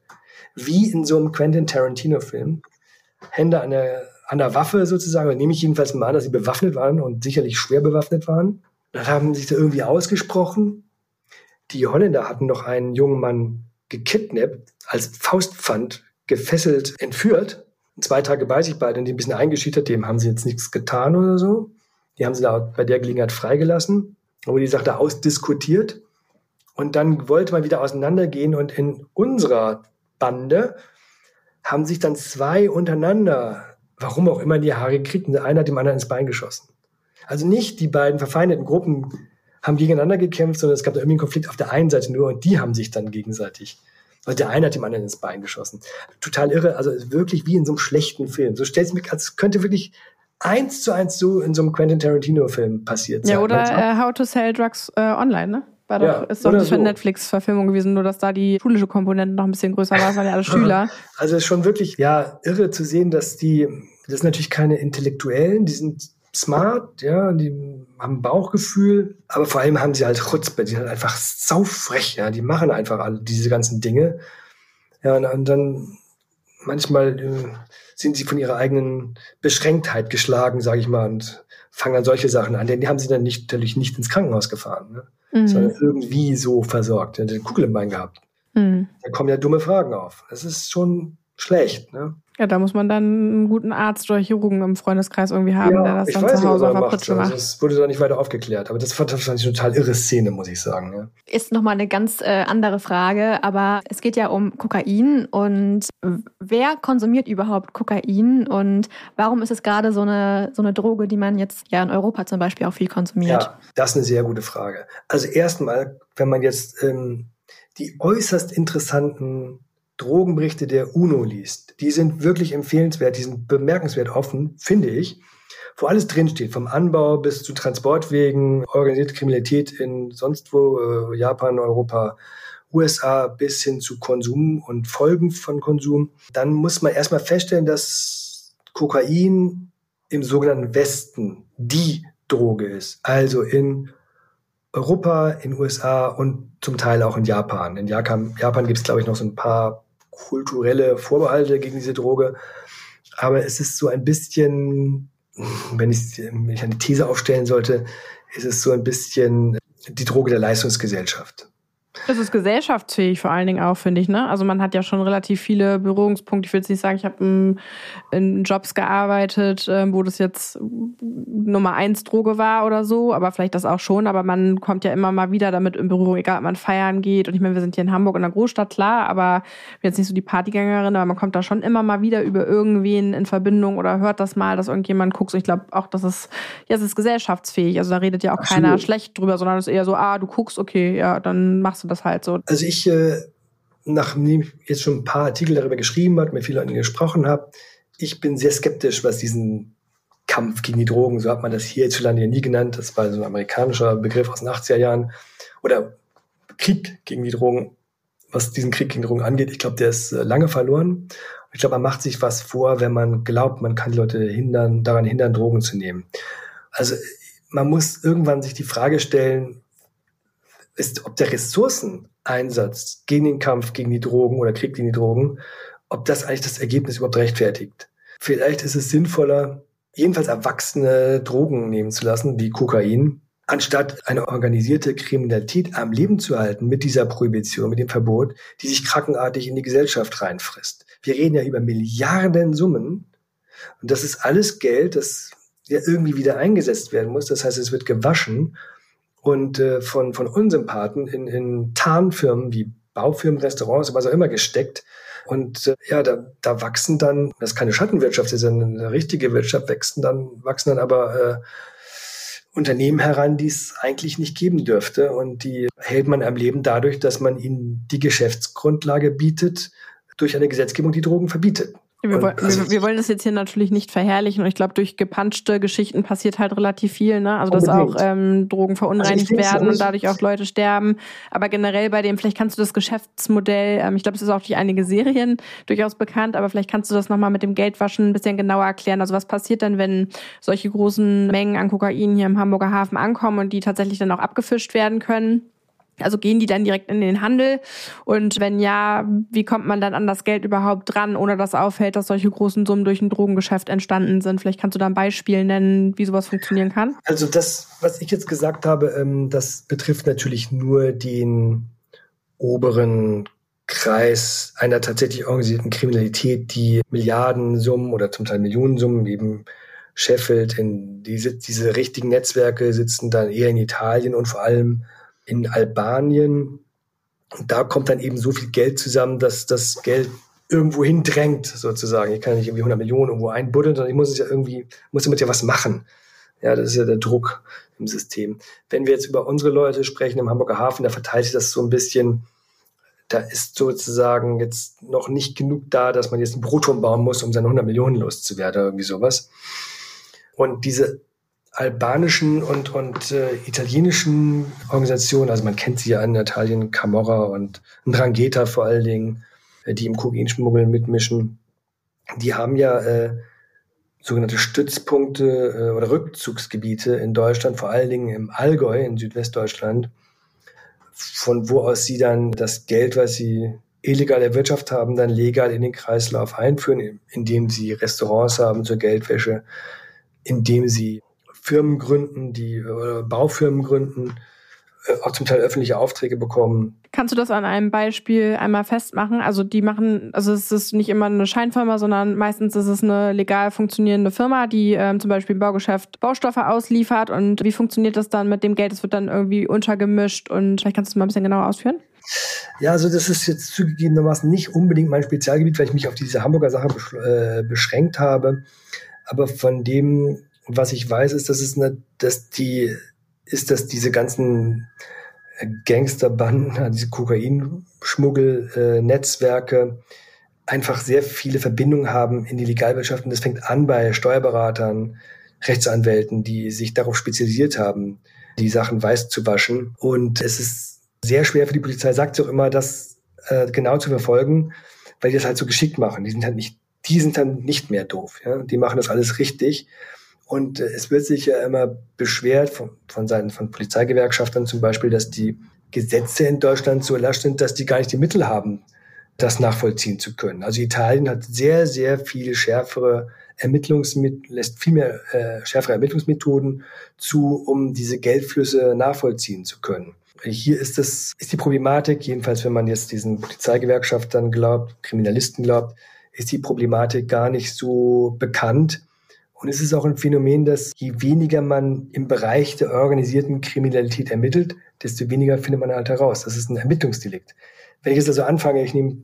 wie in so einem Quentin Tarantino Film, Hände an der an der Waffe sozusagen, oder nehme ich jedenfalls mal an, dass sie bewaffnet waren und sicherlich schwer bewaffnet waren. Dann haben sie sich da irgendwie ausgesprochen. Die Holländer hatten noch einen jungen Mann gekidnappt, als Faustpfand gefesselt, entführt. Zwei Tage bei sich beide und die ein bisschen eingeschüchtert, dem haben sie jetzt nichts getan oder so. Die haben sie da bei der Gelegenheit freigelassen, aber die Sache ausdiskutiert. Und dann wollte man wieder auseinandergehen und in unserer Bande haben sich dann zwei untereinander, warum auch immer, in die Haare gekriegt und einer hat dem anderen ins Bein geschossen. Also nicht die beiden verfeindeten Gruppen haben gegeneinander gekämpft, sondern es gab da irgendwie einen Konflikt auf der einen Seite nur und die haben sich dann gegenseitig. Also der eine hat dem anderen ins Bein geschossen. Total irre, also wirklich wie in so einem schlechten Film. So stellt es mir, als könnte wirklich eins zu eins so in so einem Quentin Tarantino-Film passiert sein. Ja, oder äh, How to Sell Drugs äh, Online, ne? War doch, ja, ist doch nicht so. eine Netflix-Verfilmung gewesen, nur dass da die schulische Komponente noch ein bisschen größer war, weil ja alle Schüler. Also es ist schon wirklich, ja, irre zu sehen, dass die, das sind natürlich keine Intellektuellen, die sind smart, ja, die haben Bauchgefühl, aber vor allem haben sie halt Chutzpe, die sind halt einfach saufrech, ja, die machen einfach alle diese ganzen Dinge. Ja, und, und dann manchmal äh, sind sie von ihrer eigenen Beschränktheit geschlagen, sage ich mal, und fangen dann solche Sachen an. Denn die haben sie dann nicht, natürlich nicht ins Krankenhaus gefahren, ne? Mhm. sondern irgendwie so versorgt. Er hat eine Kugel im Bein gehabt. Mhm. Da kommen ja dumme Fragen auf. Das ist schon schlecht. Ne? Ja, da muss man dann einen guten Arzt oder Chirurgen im Freundeskreis irgendwie haben, ja, der das dann zu Hause auf der Pritsche macht. Also das wurde da nicht weiter aufgeklärt. Aber das fand ich eine total irre Szene, muss ich sagen. Ja. Ist nochmal eine ganz äh, andere Frage, aber es geht ja um Kokain und wer konsumiert überhaupt Kokain und warum ist es gerade so eine, so eine Droge, die man jetzt ja in Europa zum Beispiel auch viel konsumiert? Ja, das ist eine sehr gute Frage. Also erstmal, wenn man jetzt ähm, die äußerst interessanten Drogenberichte der UNO liest, die sind wirklich empfehlenswert, die sind bemerkenswert offen, finde ich, wo alles drinsteht, vom Anbau bis zu Transportwegen, organisierte Kriminalität in sonst wo, äh, Japan, Europa, USA bis hin zu Konsum und Folgen von Konsum, dann muss man erstmal feststellen, dass Kokain im sogenannten Westen die Droge ist. Also in Europa, in USA und zum Teil auch in Japan. In Japan, Japan gibt es, glaube ich, noch so ein paar kulturelle Vorbehalte gegen diese Droge. Aber es ist so ein bisschen, wenn ich, wenn ich eine These aufstellen sollte, ist es so ein bisschen die Droge der Leistungsgesellschaft. Es ist gesellschaftsfähig vor allen Dingen auch, finde ich. Ne? Also man hat ja schon relativ viele Berührungspunkte. Ich will jetzt nicht sagen, ich habe in, Jobs gearbeitet, äh, wo das jetzt Nummer eins Droge war oder so, aber vielleicht das auch schon. Aber man kommt ja immer mal wieder damit in Berührung, egal ob man feiern geht. Und ich meine, wir sind hier in Hamburg in der Großstadt, klar, aber jetzt nicht so die Partygängerin, aber man kommt da schon immer mal wieder über irgendwen in Verbindung oder hört das mal, dass irgendjemand guckt. Und ich glaube auch, dass es, ja, es ist gesellschaftsfähig. Also da redet ja auch Absolut. keiner schlecht drüber, sondern es ist eher so, ah, du guckst, okay, ja, dann machst du das das halt so. Also ich, äh, nachdem ich jetzt schon ein paar Artikel darüber geschrieben habe, mit vielen Leuten gesprochen habe, ich bin sehr skeptisch, was diesen Kampf gegen die Drogen, so hat man das hierzulande ja nie genannt, das war so ein amerikanischer Begriff aus den 80er Jahren, oder Krieg gegen die Drogen, was diesen Krieg gegen Drogen angeht, ich glaube, der ist äh, lange verloren. Ich glaube, man macht sich was vor, wenn man glaubt, man kann die Leute hindern, daran hindern, Drogen zu nehmen. Also man muss irgendwann sich die Frage stellen, ist, ob der Ressourceneinsatz gegen den Kampf gegen die Drogen oder Krieg gegen die Drogen, ob das eigentlich das Ergebnis überhaupt rechtfertigt. Vielleicht ist es sinnvoller, jedenfalls erwachsene Drogen nehmen zu lassen, wie Kokain, anstatt eine organisierte Kriminalität am Leben zu halten mit dieser Prohibition, mit dem Verbot, die sich krankenartig in die Gesellschaft reinfrisst. Wir reden ja über Milliarden Summen und das ist alles Geld, das ja irgendwie wieder eingesetzt werden muss. Das heißt, es wird gewaschen und äh, von, von Unsympathen in, in Tarnfirmen wie Baufirmen, Restaurants, was auch immer gesteckt. Und äh, ja, da, da wachsen dann, das ist keine Schattenwirtschaft, das ist eine, richtige Wirtschaft, wachsen dann, wachsen dann aber äh, Unternehmen heran, die es eigentlich nicht geben dürfte. Und die hält man am Leben dadurch, dass man ihnen die Geschäftsgrundlage bietet, durch eine Gesetzgebung, die Drogen verbietet. Wir, wollen, also wir, wir, wollen das jetzt hier natürlich nicht verherrlichen und ich glaube, durch gepanschte Geschichten passiert halt relativ viel, ne? Also dass auch ähm, Drogen verunreinigt also werden und dadurch auch Leute sterben. Aber generell bei dem, vielleicht kannst du das Geschäftsmodell, ähm, ich glaube, es ist auch durch einige Serien durchaus bekannt, aber vielleicht kannst du das nochmal mit dem Geldwaschen ein bisschen genauer erklären. Also was passiert dann, wenn solche großen Mengen an Kokain hier im Hamburger Hafen ankommen und die tatsächlich dann auch abgefischt werden können? Also gehen die dann direkt in den Handel? Und wenn ja, wie kommt man dann an das Geld überhaupt dran, ohne dass auffällt, dass solche großen Summen durch ein Drogengeschäft entstanden sind? Vielleicht kannst du da ein Beispiel nennen, wie sowas funktionieren kann? Also das, was ich jetzt gesagt habe, ähm, das betrifft natürlich nur den oberen Kreis einer tatsächlich organisierten Kriminalität, die Milliardensummen oder zum Teil Millionensummen eben scheffelt. In diese, diese richtigen Netzwerke sitzen dann eher in Italien und vor allem in Albanien. Und da kommt dann eben so viel Geld zusammen, dass das Geld irgendwo hindrängt, sozusagen. Ich kann nicht irgendwie 100 Millionen irgendwo einbuddeln, sondern ich muss es ja irgendwie, muss damit ja was machen. Ja, das ist ja der Druck im System. Wenn wir jetzt über unsere Leute sprechen im Hamburger Hafen, da verteilt sich das so ein bisschen. Da ist sozusagen jetzt noch nicht genug da, dass man jetzt einen Broturm bauen muss, um seine 100 Millionen loszuwerden, irgendwie sowas. Und diese albanischen und, und äh, italienischen Organisationen, also man kennt sie ja in Italien, Camorra und Drangheta vor allen Dingen, äh, die im Kokainschmuggel mitmischen, die haben ja äh, sogenannte Stützpunkte äh, oder Rückzugsgebiete in Deutschland, vor allen Dingen im Allgäu in Südwestdeutschland, von wo aus sie dann das Geld, was sie illegal erwirtschaftet haben, dann legal in den Kreislauf einführen, indem sie Restaurants haben zur Geldwäsche, indem sie Firmen gründen, die äh, Baufirmen gründen, äh, auch zum Teil öffentliche Aufträge bekommen. Kannst du das an einem Beispiel einmal festmachen? Also die machen, also es ist nicht immer eine Scheinfirma, sondern meistens ist es eine legal funktionierende Firma, die ähm, zum Beispiel im Baugeschäft Baustoffe ausliefert. Und wie funktioniert das dann mit dem Geld? Es wird dann irgendwie untergemischt und vielleicht kannst du es mal ein bisschen genauer ausführen? Ja, also das ist jetzt zugegebenermaßen nicht unbedingt mein Spezialgebiet, weil ich mich auf diese Hamburger Sache äh, beschränkt habe. Aber von dem was ich weiß, ist, dass es eine, dass die, ist, dass diese ganzen Gangsterbanden, diese Kokainschmuggel-Netzwerke einfach sehr viele Verbindungen haben in die Legalwirtschaft. Und das fängt an bei Steuerberatern, Rechtsanwälten, die sich darauf spezialisiert haben, die Sachen weiß zu waschen. Und es ist sehr schwer für die Polizei, sagt sie auch immer, das äh, genau zu verfolgen, weil die das halt so geschickt machen. Die sind halt nicht, die sind dann nicht mehr doof. Ja? Die machen das alles richtig. Und äh, es wird sich ja immer beschwert von, von Seiten von Polizeigewerkschaftern zum Beispiel, dass die Gesetze in Deutschland so lasch sind, dass die gar nicht die Mittel haben, das nachvollziehen zu können. Also Italien hat sehr, sehr viel schärfere Ermittlungsmittel, lässt viel mehr äh, schärfere Ermittlungsmethoden zu, um diese Geldflüsse nachvollziehen zu können. Hier ist das, ist die Problematik, jedenfalls wenn man jetzt diesen Polizeigewerkschaftern glaubt, Kriminalisten glaubt, ist die Problematik gar nicht so bekannt, und es ist auch ein Phänomen, dass je weniger man im Bereich der organisierten Kriminalität ermittelt, desto weniger findet man halt heraus. Das ist ein Ermittlungsdelikt. Wenn ich jetzt also anfange, ich nehme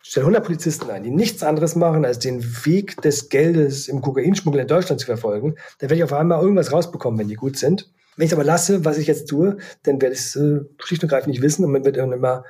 stelle 100 Polizisten ein, die nichts anderes machen, als den Weg des Geldes im Kokainschmuggel in Deutschland zu verfolgen, dann werde ich auf einmal irgendwas rausbekommen, wenn die gut sind. Wenn ich es aber lasse, was ich jetzt tue, dann werde ich es äh, schlicht und greifend nicht wissen und man wird dann immer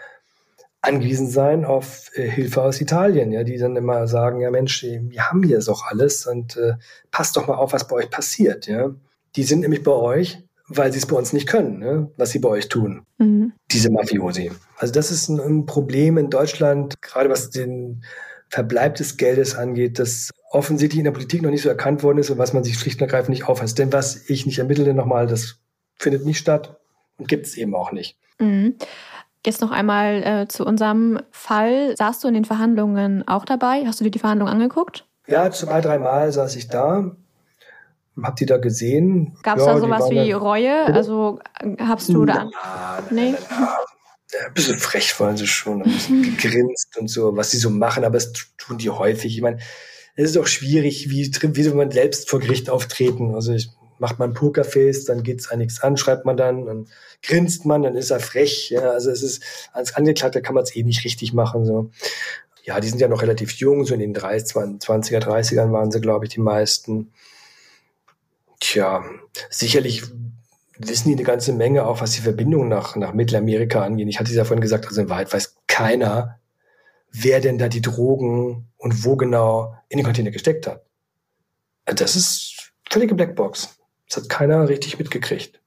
angewiesen sein auf äh, Hilfe aus Italien, ja, die dann immer sagen, ja Mensch, wir haben hier doch alles und äh, passt doch mal auf, was bei euch passiert, ja. Die sind nämlich bei euch, weil sie es bei uns nicht können, ne, was sie bei euch tun, mhm. diese Mafiosi. Also das ist ein, ein, Problem in Deutschland, gerade was den Verbleib des Geldes angeht, das offensichtlich in der Politik noch nicht so erkannt worden ist und was man sich schlicht und ergreifend nicht aufhasst. Denn was ich nicht ermittle nochmal, das findet nicht statt und gibt es eben auch nicht. Mhm. Jetzt noch einmal äh, zu unserem Fall. Saßt du in den Verhandlungen auch dabei? Hast du dir die Verhandlungen angeguckt? Ja, zwei, dreimal saß ich da. Hab die da gesehen. Gab es ja, da sowas wie da... Reue? Also habst du da. Nee. Ja, ein bisschen frech waren sie schon, ein bisschen mhm. gegrinst und so, was sie so machen, aber es tun die häufig. Ich meine, es ist auch schwierig, wie, wie soll man selbst vor Gericht auftreten. Also ich macht man Pokerface, dann geht's an nichts an, schreibt man dann, dann grinst man, dann ist er frech. Ja, also es ist als Angeklagter kann man es eh nicht richtig machen. So. Ja, die sind ja noch relativ jung, so in den 30, 20er, 30ern waren sie, glaube ich, die meisten. Tja, sicherlich wissen die eine ganze Menge auch, was die Verbindung nach, nach Mittelamerika angeht. Ich hatte es ja vorhin gesagt, also in Wahrheit weiß keiner, wer denn da die Drogen und wo genau in den Container gesteckt hat. Das ist völlige Blackbox. Das hat keiner richtig mitgekriegt.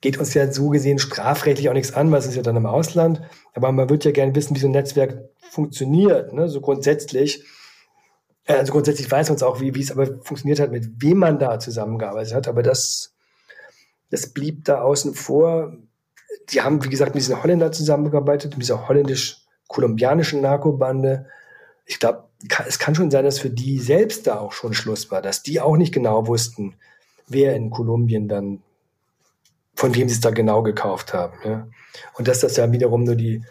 Geht uns ja so gesehen strafrechtlich auch nichts an, weil es ist ja dann im Ausland. Aber man wird ja gerne wissen, wie so ein Netzwerk funktioniert, ne? so grundsätzlich. Äh, also grundsätzlich weiß man es auch, wie, wie es aber funktioniert hat, mit wem man da zusammengearbeitet hat. Aber das, das blieb da außen vor. Die haben, wie gesagt, mit diesen Holländern zusammengearbeitet, mit dieser holländisch-kolumbianischen Narkobande. Ich glaube, es kann schon sein, dass für die selbst da auch schon Schluss war, dass die auch nicht genau wussten, wer in Kolumbien dann, von wem sie es da genau gekauft haben. Ja. Und dass das ja wiederum nur die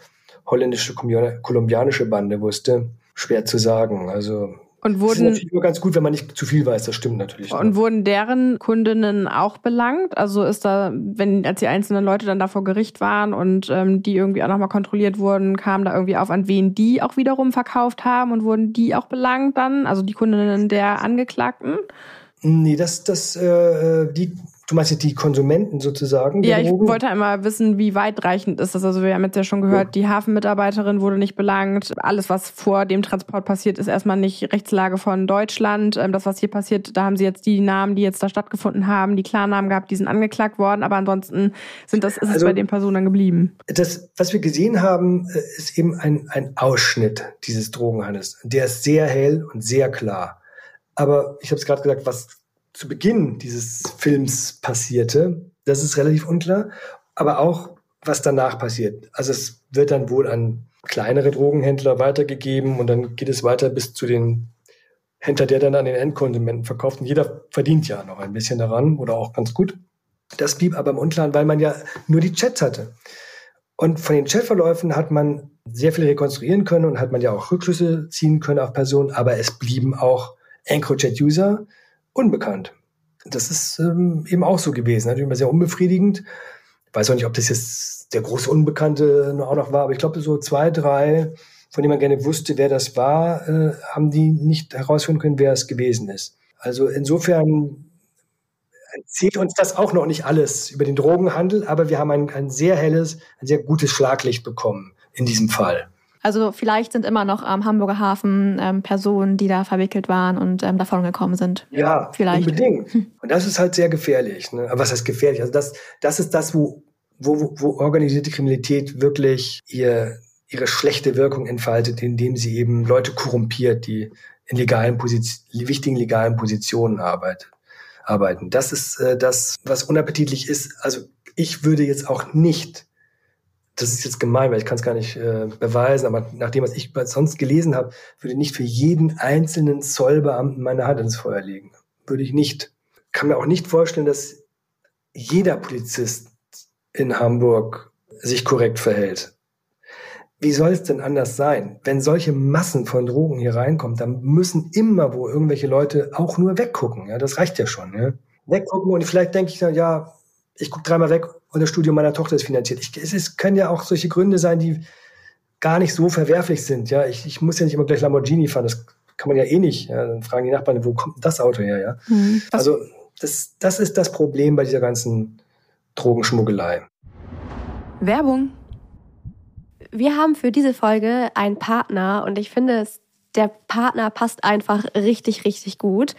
holländische kolumbianische Bande wusste, schwer zu sagen. Also und wurden, das ist natürlich nur ganz gut, wenn man nicht zu viel weiß, das stimmt natürlich. Und wurden deren Kundinnen auch belangt? Also ist da, wenn als die einzelnen Leute dann da vor Gericht waren und ähm, die irgendwie auch nochmal kontrolliert wurden, kam da irgendwie auf, an wen die auch wiederum verkauft haben und wurden die auch belangt dann? Also die Kundinnen der Angeklagten? Nee, das, das, äh, die Du meinst jetzt die Konsumenten sozusagen? Ja, ich wollte einmal wissen, wie weitreichend ist das. Also wir haben jetzt ja schon gehört, ja. die Hafenmitarbeiterin wurde nicht belangt. Alles, was vor dem Transport passiert, ist erstmal nicht Rechtslage von Deutschland. Ähm, das, was hier passiert, da haben sie jetzt die Namen, die jetzt da stattgefunden haben, die Klarnamen gehabt, die sind angeklagt worden. Aber ansonsten sind das, ist also, es bei den Personen geblieben. Das, was wir gesehen haben, äh, ist eben ein, ein Ausschnitt dieses Drogenhandels. Der ist sehr hell und sehr klar. Aber ich habe es gerade gesagt, was zu Beginn dieses Films passierte, das ist relativ unklar, aber auch was danach passiert. Also es wird dann wohl an kleinere Drogenhändler weitergegeben und dann geht es weiter bis zu den Händler, der dann an den Endkonsumenten verkauft. Und jeder verdient ja noch ein bisschen daran oder auch ganz gut. Das blieb aber im Unklaren, weil man ja nur die Chats hatte. Und von den Chatverläufen hat man sehr viel rekonstruieren können und hat man ja auch Rückschlüsse ziehen können auf Personen, aber es blieben auch EncroChat-User, unbekannt. Das ist ähm, eben auch so gewesen. Natürlich immer sehr unbefriedigend. Ich weiß auch nicht, ob das jetzt der große Unbekannte auch noch war, aber ich glaube, so zwei, drei, von denen man gerne wusste, wer das war, äh, haben die nicht herausfinden können, wer es gewesen ist. Also insofern erzählt uns das auch noch nicht alles über den Drogenhandel, aber wir haben ein, ein sehr helles, ein sehr gutes Schlaglicht bekommen in diesem Fall. Also vielleicht sind immer noch am Hamburger Hafen ähm, Personen, die da verwickelt waren und ähm, davon gekommen sind. Ja, vielleicht. unbedingt. Und das ist halt sehr gefährlich. Ne? Aber was heißt gefährlich? Also das, das ist das, wo, wo, wo organisierte Kriminalität wirklich ihr, ihre schlechte Wirkung entfaltet, indem sie eben Leute korrumpiert, die in legalen Positionen, wichtigen legalen Positionen arbeitet, arbeiten. Das ist äh, das, was unappetitlich ist. Also ich würde jetzt auch nicht das ist jetzt gemein, weil ich kann es gar nicht äh, beweisen, aber nach dem, was ich sonst gelesen habe, würde ich nicht für jeden einzelnen Zollbeamten meine Hand ins Feuer legen. Würde ich nicht. Kann mir auch nicht vorstellen, dass jeder Polizist in Hamburg sich korrekt verhält. Wie soll es denn anders sein? Wenn solche Massen von Drogen hier reinkommen, dann müssen immer wo irgendwelche Leute auch nur weggucken. Ja, das reicht ja schon. Ja? Weggucken und vielleicht denke ich dann, ja, ich gucke dreimal weg und das Studium meiner Tochter ist finanziert. Ich, es ist, können ja auch solche Gründe sein, die gar nicht so verwerflich sind. Ja, ich, ich muss ja nicht immer gleich Lamborghini fahren. Das kann man ja eh nicht. Ja, dann fragen die Nachbarn, wo kommt das Auto her? Ja, mhm. also das, das ist das Problem bei dieser ganzen Drogenschmuggelei. Werbung. Wir haben für diese Folge einen Partner und ich finde es der Partner passt einfach richtig, richtig gut.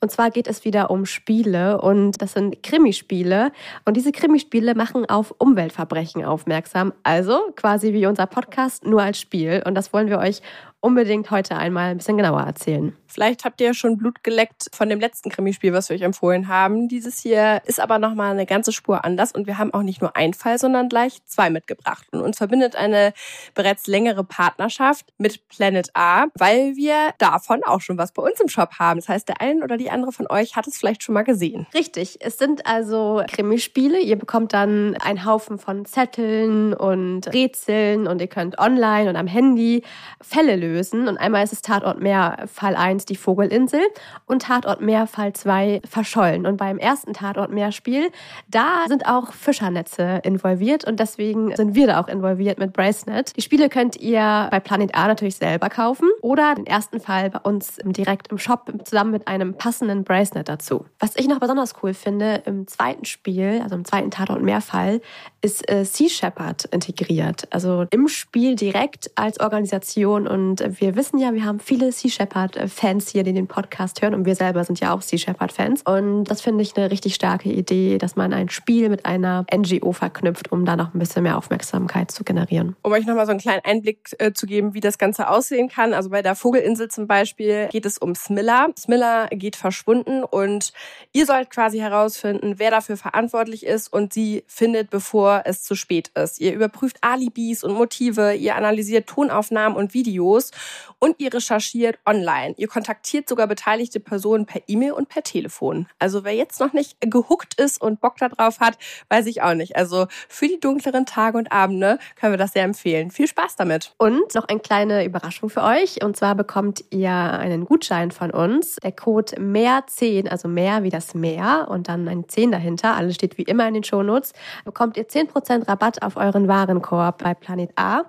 Und zwar geht es wieder um Spiele und das sind Krimispiele. Und diese Krimispiele machen auf Umweltverbrechen aufmerksam. Also quasi wie unser Podcast, nur als Spiel. Und das wollen wir euch unbedingt heute einmal ein bisschen genauer erzählen. Vielleicht habt ihr schon Blut geleckt von dem letzten Krimispiel, was wir euch empfohlen haben. Dieses hier ist aber nochmal eine ganze Spur anders und wir haben auch nicht nur einen Fall, sondern gleich zwei mitgebracht. Und uns verbindet eine bereits längere Partnerschaft mit Planet A, weil wir davon auch schon was bei uns im Shop haben. Das heißt, der eine oder die andere von euch hat es vielleicht schon mal gesehen. Richtig. Es sind also Krimispiele. Ihr bekommt dann einen Haufen von Zetteln und Rätseln und ihr könnt online und am Handy Fälle lösen lösen. Und einmal ist es Tatort Meer Fall 1 die Vogelinsel und Tatort Meer Fall 2 verschollen. Und beim ersten Tatort Meer Spiel, da sind auch Fischernetze involviert und deswegen sind wir da auch involviert mit Bracenet. Die Spiele könnt ihr bei Planet A natürlich selber kaufen oder den ersten Fall bei uns direkt im Shop zusammen mit einem passenden Bracelet dazu. Was ich noch besonders cool finde, im zweiten Spiel, also im zweiten Tatort Meer Fall, ist äh, Sea Shepherd integriert. Also im Spiel direkt als Organisation und wir wissen ja, wir haben viele Sea Shepherd-Fans hier, die den Podcast hören und wir selber sind ja auch Sea Shepherd-Fans. Und das finde ich eine richtig starke Idee, dass man ein Spiel mit einer NGO verknüpft, um da noch ein bisschen mehr Aufmerksamkeit zu generieren. Um euch nochmal so einen kleinen Einblick äh, zu geben, wie das Ganze aussehen kann. Also bei der Vogelinsel zum Beispiel geht es um Smilla. Smilla geht verschwunden und ihr sollt quasi herausfinden, wer dafür verantwortlich ist und sie findet, bevor es zu spät ist. Ihr überprüft Alibis und Motive, ihr analysiert Tonaufnahmen und Videos und ihr recherchiert online. Ihr kontaktiert sogar beteiligte Personen per E-Mail und per Telefon. Also wer jetzt noch nicht gehuckt ist und Bock darauf hat, weiß ich auch nicht. Also für die dunkleren Tage und Abende können wir das sehr empfehlen. Viel Spaß damit. Und noch eine kleine Überraschung für euch. Und zwar bekommt ihr einen Gutschein von uns. Der Code MEHR10, also mehr wie das Meer und dann ein 10 dahinter. Alles steht wie immer in den Shownotes. Bekommt ihr 10% Rabatt auf euren Warenkorb bei Planet A.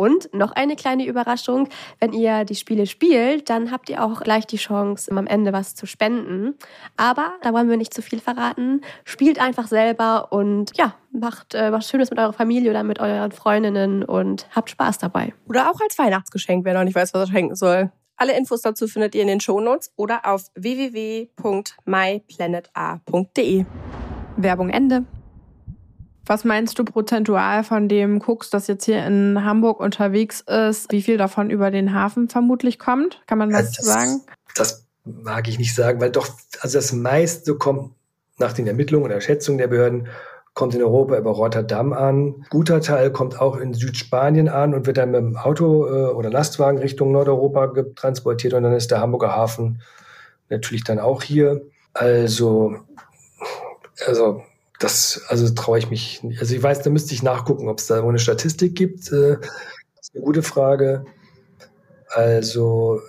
Und noch eine kleine Überraschung, wenn ihr die Spiele spielt, dann habt ihr auch gleich die Chance, am Ende was zu spenden. Aber da wollen wir nicht zu viel verraten. Spielt einfach selber und ja, macht äh, was Schönes mit eurer Familie oder mit euren Freundinnen und habt Spaß dabei. Oder auch als Weihnachtsgeschenk, wer noch nicht weiß, was er schenken soll. Alle Infos dazu findet ihr in den Shownotes oder auf www.myplaneta.de. Werbung Ende. Was meinst du prozentual von dem Koks, das jetzt hier in Hamburg unterwegs ist, wie viel davon über den Hafen vermutlich kommt? Kann man das, das sagen? Das mag ich nicht sagen, weil doch, also das meiste kommt nach den Ermittlungen oder Schätzungen der Behörden, kommt in Europa über Rotterdam an. Guter Teil kommt auch in Südspanien an und wird dann mit dem Auto äh, oder Lastwagen Richtung Nordeuropa transportiert und dann ist der Hamburger Hafen natürlich dann auch hier. Also, also das, also traue ich mich nicht. Also ich weiß, da müsste ich nachgucken, ob es da eine Statistik gibt. Äh, das ist eine gute Frage. Also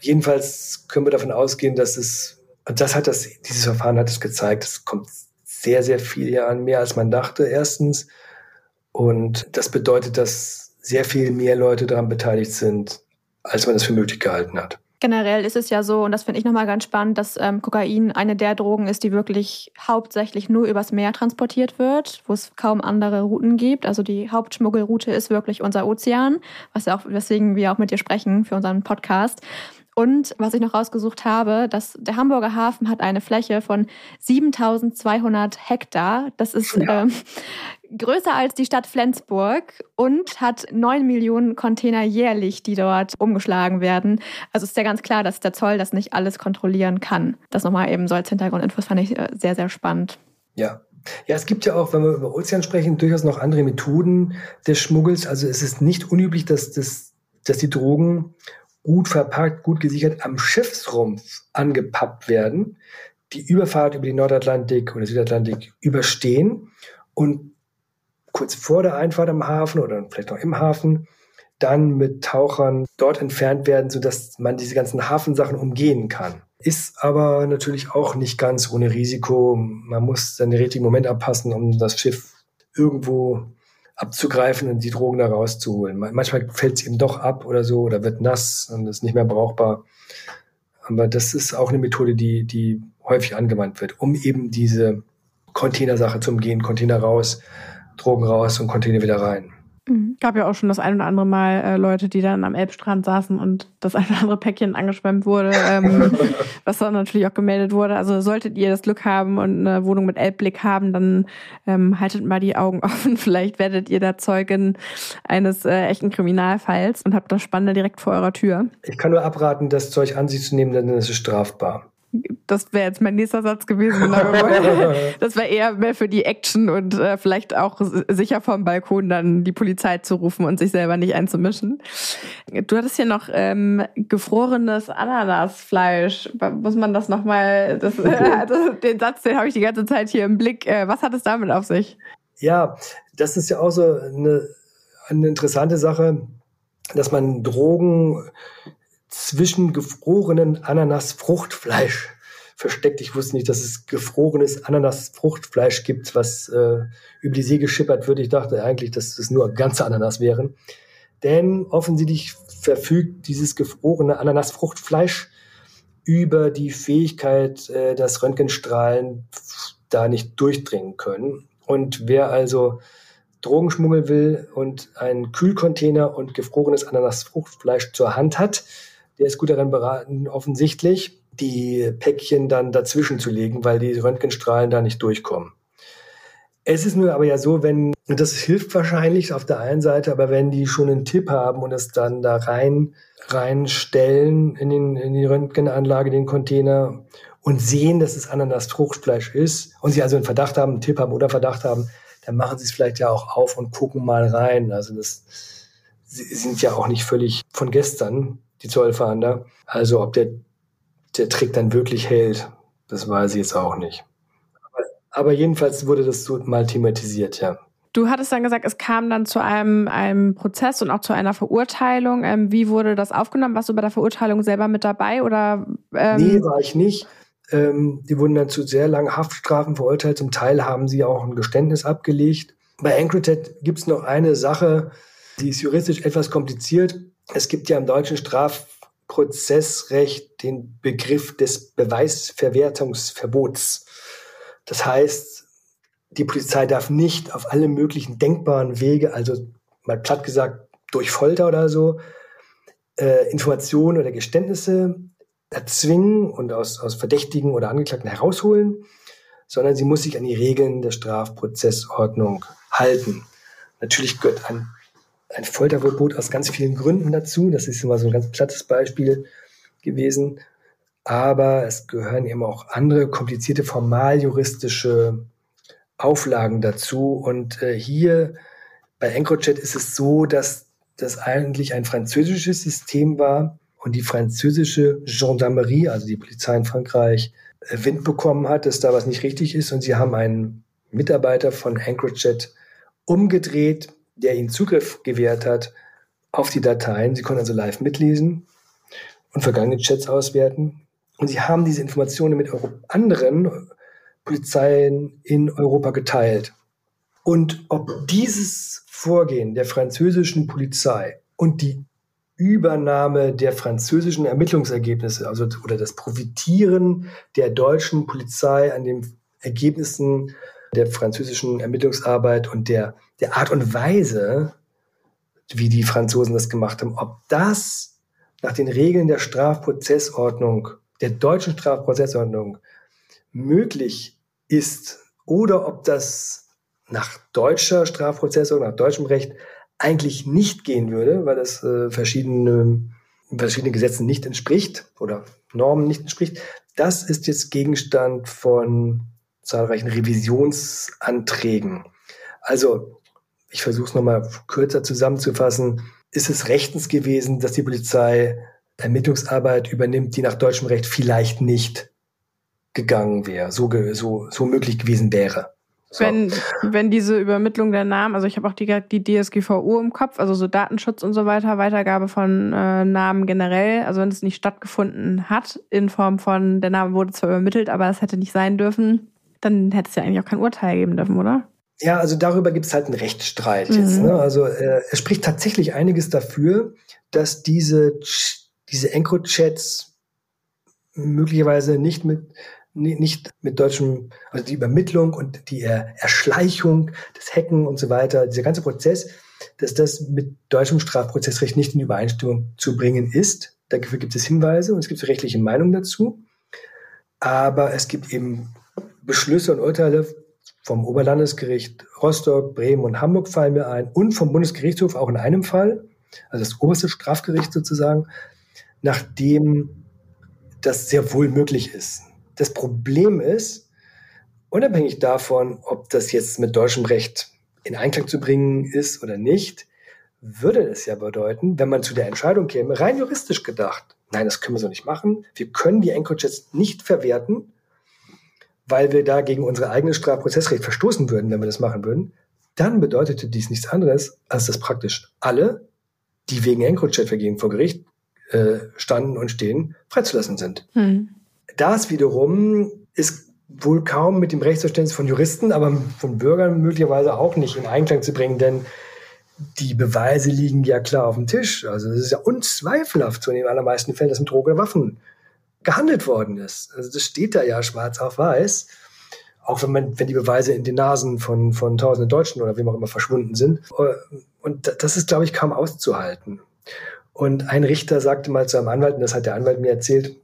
jedenfalls können wir davon ausgehen, dass es, und das hat das, dieses Verfahren hat es gezeigt, es kommt sehr, sehr viel hier an, mehr als man dachte, erstens. Und das bedeutet, dass sehr viel mehr Leute daran beteiligt sind, als man es für möglich gehalten hat. Generell ist es ja so, und das finde ich nochmal ganz spannend, dass ähm, Kokain eine der Drogen ist, die wirklich hauptsächlich nur übers Meer transportiert wird, wo es kaum andere Routen gibt. Also die Hauptschmuggelroute ist wirklich unser Ozean, was ja auch, weswegen wir auch mit dir sprechen für unseren Podcast. Und was ich noch rausgesucht habe, dass der Hamburger Hafen hat eine Fläche von 7200 Hektar. Das ist ja. ähm, größer als die Stadt Flensburg und hat 9 Millionen Container jährlich, die dort umgeschlagen werden. Also ist ja ganz klar, dass der Zoll das nicht alles kontrollieren kann. Das nochmal eben so als Hintergrundinfos fand ich äh, sehr, sehr spannend. Ja, ja, es gibt ja auch, wenn wir über Ozean sprechen, durchaus noch andere Methoden des Schmuggels. Also es ist nicht unüblich, dass, das, dass die Drogen gut verpackt, gut gesichert am Schiffsrumpf angepappt werden, die Überfahrt über den Nordatlantik oder Südatlantik überstehen und kurz vor der Einfahrt am Hafen oder vielleicht noch im Hafen dann mit Tauchern dort entfernt werden, sodass man diese ganzen Hafensachen umgehen kann. Ist aber natürlich auch nicht ganz ohne Risiko. Man muss dann den richtigen Moment abpassen, um das Schiff irgendwo abzugreifen und die Drogen da rauszuholen. Manchmal fällt es eben doch ab oder so oder wird nass und ist nicht mehr brauchbar. Aber das ist auch eine Methode, die, die häufig angewandt wird, um eben diese Containersache zu umgehen. Container raus, Drogen raus und Container wieder rein. Mhm. Gab ja auch schon das ein oder andere Mal äh, Leute, die dann am Elbstrand saßen und das ein oder andere Päckchen angeschwemmt wurde, ähm, was dann natürlich auch gemeldet wurde. Also solltet ihr das Glück haben und eine Wohnung mit Elbblick haben, dann ähm, haltet mal die Augen offen. Vielleicht werdet ihr da Zeugin eines äh, echten Kriminalfalls und habt das Spannende direkt vor eurer Tür. Ich kann nur abraten, das Zeug an sich zu nehmen, denn es ist strafbar das wäre jetzt mein nächster Satz gewesen. das wäre eher mehr für die Action und äh, vielleicht auch sicher vom Balkon dann die Polizei zu rufen und sich selber nicht einzumischen. Du hattest hier noch ähm, gefrorenes Ananasfleisch. Muss man das nochmal, das, also den Satz, den habe ich die ganze Zeit hier im Blick. Äh, was hat es damit auf sich? Ja, das ist ja auch so eine, eine interessante Sache, dass man Drogen zwischen gefrorenen Ananasfruchtfleisch versteckt. Ich wusste nicht, dass es gefrorenes Ananasfruchtfleisch gibt, was äh, über die See geschippert wird. Ich dachte eigentlich, dass es nur ganze Ananas wären. Denn offensichtlich verfügt dieses gefrorene Ananasfruchtfleisch über die Fähigkeit, äh, dass Röntgenstrahlen da nicht durchdringen können. Und wer also Drogen schmuggeln will und einen Kühlcontainer und gefrorenes Ananasfruchtfleisch zur Hand hat, der ist gut daran beraten, offensichtlich die Päckchen dann dazwischen zu legen, weil die Röntgenstrahlen da nicht durchkommen. Es ist nur aber ja so, wenn, das hilft wahrscheinlich auf der einen Seite, aber wenn die schon einen Tipp haben und es dann da rein, reinstellen in, den, in die Röntgenanlage, den Container und sehen, dass es Ananas-Fruchtfleisch ist und sie also einen Verdacht haben, einen Tipp haben oder Verdacht haben, dann machen sie es vielleicht ja auch auf und gucken mal rein. Also das sind ja auch nicht völlig von gestern, die Zollfahnder. Also ob der, der Trick dann wirklich hält, das weiß ich jetzt auch nicht. Aber jedenfalls wurde das so mal thematisiert, ja. Du hattest dann gesagt, es kam dann zu einem, einem Prozess und auch zu einer Verurteilung. Ähm, wie wurde das aufgenommen? Warst du bei der Verurteilung selber mit dabei? Oder, ähm nee, war ich nicht. Ähm, die wurden dann zu sehr langen Haftstrafen verurteilt. Zum Teil haben sie auch ein Geständnis abgelegt. Bei Ancrotet gibt es noch eine Sache, die ist juristisch etwas kompliziert. Es gibt ja im deutschen Strafprozessrecht den Begriff des Beweisverwertungsverbots. Das heißt, die Polizei darf nicht auf alle möglichen denkbaren Wege, also mal platt gesagt durch Folter oder so, äh, Informationen oder Geständnisse erzwingen und aus, aus Verdächtigen oder Angeklagten herausholen, sondern sie muss sich an die Regeln der Strafprozessordnung halten. Natürlich gehört ein, ein Folterverbot aus ganz vielen Gründen dazu. Das ist immer so ein ganz plattes Beispiel gewesen aber es gehören eben auch andere komplizierte formaljuristische Auflagen dazu. Und äh, hier bei EncroChat ist es so, dass das eigentlich ein französisches System war und die französische Gendarmerie, also die Polizei in Frankreich, äh, Wind bekommen hat, dass da was nicht richtig ist. Und sie haben einen Mitarbeiter von EncroChat umgedreht, der ihnen Zugriff gewährt hat auf die Dateien. Sie konnten also live mitlesen und vergangene Chats auswerten. Und sie haben diese Informationen mit anderen Polizeien in Europa geteilt. Und ob dieses Vorgehen der französischen Polizei und die Übernahme der französischen Ermittlungsergebnisse, also oder das Profitieren der deutschen Polizei an den Ergebnissen der französischen Ermittlungsarbeit und der, der Art und Weise, wie die Franzosen das gemacht haben, ob das nach den Regeln der Strafprozessordnung der deutschen Strafprozessordnung möglich ist oder ob das nach deutscher Strafprozessordnung, nach deutschem Recht eigentlich nicht gehen würde, weil das äh, verschiedene, verschiedene Gesetzen nicht entspricht oder Normen nicht entspricht. Das ist jetzt Gegenstand von zahlreichen Revisionsanträgen. Also, ich versuche es nochmal kürzer zusammenzufassen. Ist es rechtens gewesen, dass die Polizei Ermittlungsarbeit übernimmt, die nach deutschem Recht vielleicht nicht gegangen wäre, so, so, so möglich gewesen wäre. So. Wenn, wenn diese Übermittlung der Namen, also ich habe auch die, die DSGVO im Kopf, also so Datenschutz und so weiter, Weitergabe von äh, Namen generell, also wenn es nicht stattgefunden hat, in Form von, der Name wurde zwar übermittelt, aber es hätte nicht sein dürfen, dann hätte es ja eigentlich auch kein Urteil geben dürfen, oder? Ja, also darüber gibt es halt einen Rechtsstreit mhm. jetzt. Ne? Also äh, es spricht tatsächlich einiges dafür, dass diese diese EncroChats möglicherweise nicht mit nicht mit deutschem, also die Übermittlung und die Erschleichung, das Hacken und so weiter, dieser ganze Prozess, dass das mit deutschem Strafprozessrecht nicht in Übereinstimmung zu bringen ist. Dafür gibt es Hinweise und es gibt rechtliche Meinungen dazu. Aber es gibt eben Beschlüsse und Urteile vom Oberlandesgericht Rostock, Bremen und Hamburg fallen mir ein und vom Bundesgerichtshof auch in einem Fall, also das oberste Strafgericht sozusagen, nachdem das sehr wohl möglich ist. Das Problem ist, unabhängig davon, ob das jetzt mit deutschem Recht in Einklang zu bringen ist oder nicht, würde es ja bedeuten, wenn man zu der Entscheidung käme, rein juristisch gedacht, nein, das können wir so nicht machen. Wir können die EncroChats nicht verwerten, weil wir da gegen unser eigenes Strafprozessrecht verstoßen würden, wenn wir das machen würden. Dann bedeutete dies nichts anderes, als dass praktisch alle, die wegen EncroChat-Vergehen vor Gericht äh, standen und stehen, freizulassen sind. Hm. Das wiederum ist wohl kaum mit dem Rechtsverständnis von Juristen, aber von Bürgern möglicherweise auch nicht in Einklang zu bringen, denn die Beweise liegen ja klar auf dem Tisch. Also es ist ja unzweifelhaft so in den allermeisten Fällen, dass mit Drogen oder Waffen gehandelt worden ist. Also das steht da ja schwarz auf weiß. auch wenn man, wenn die Beweise in den Nasen von, von tausenden Deutschen oder wem auch immer verschwunden sind. Und das ist, glaube ich, kaum auszuhalten. Und ein Richter sagte mal zu einem Anwalt, und das hat der Anwalt mir erzählt,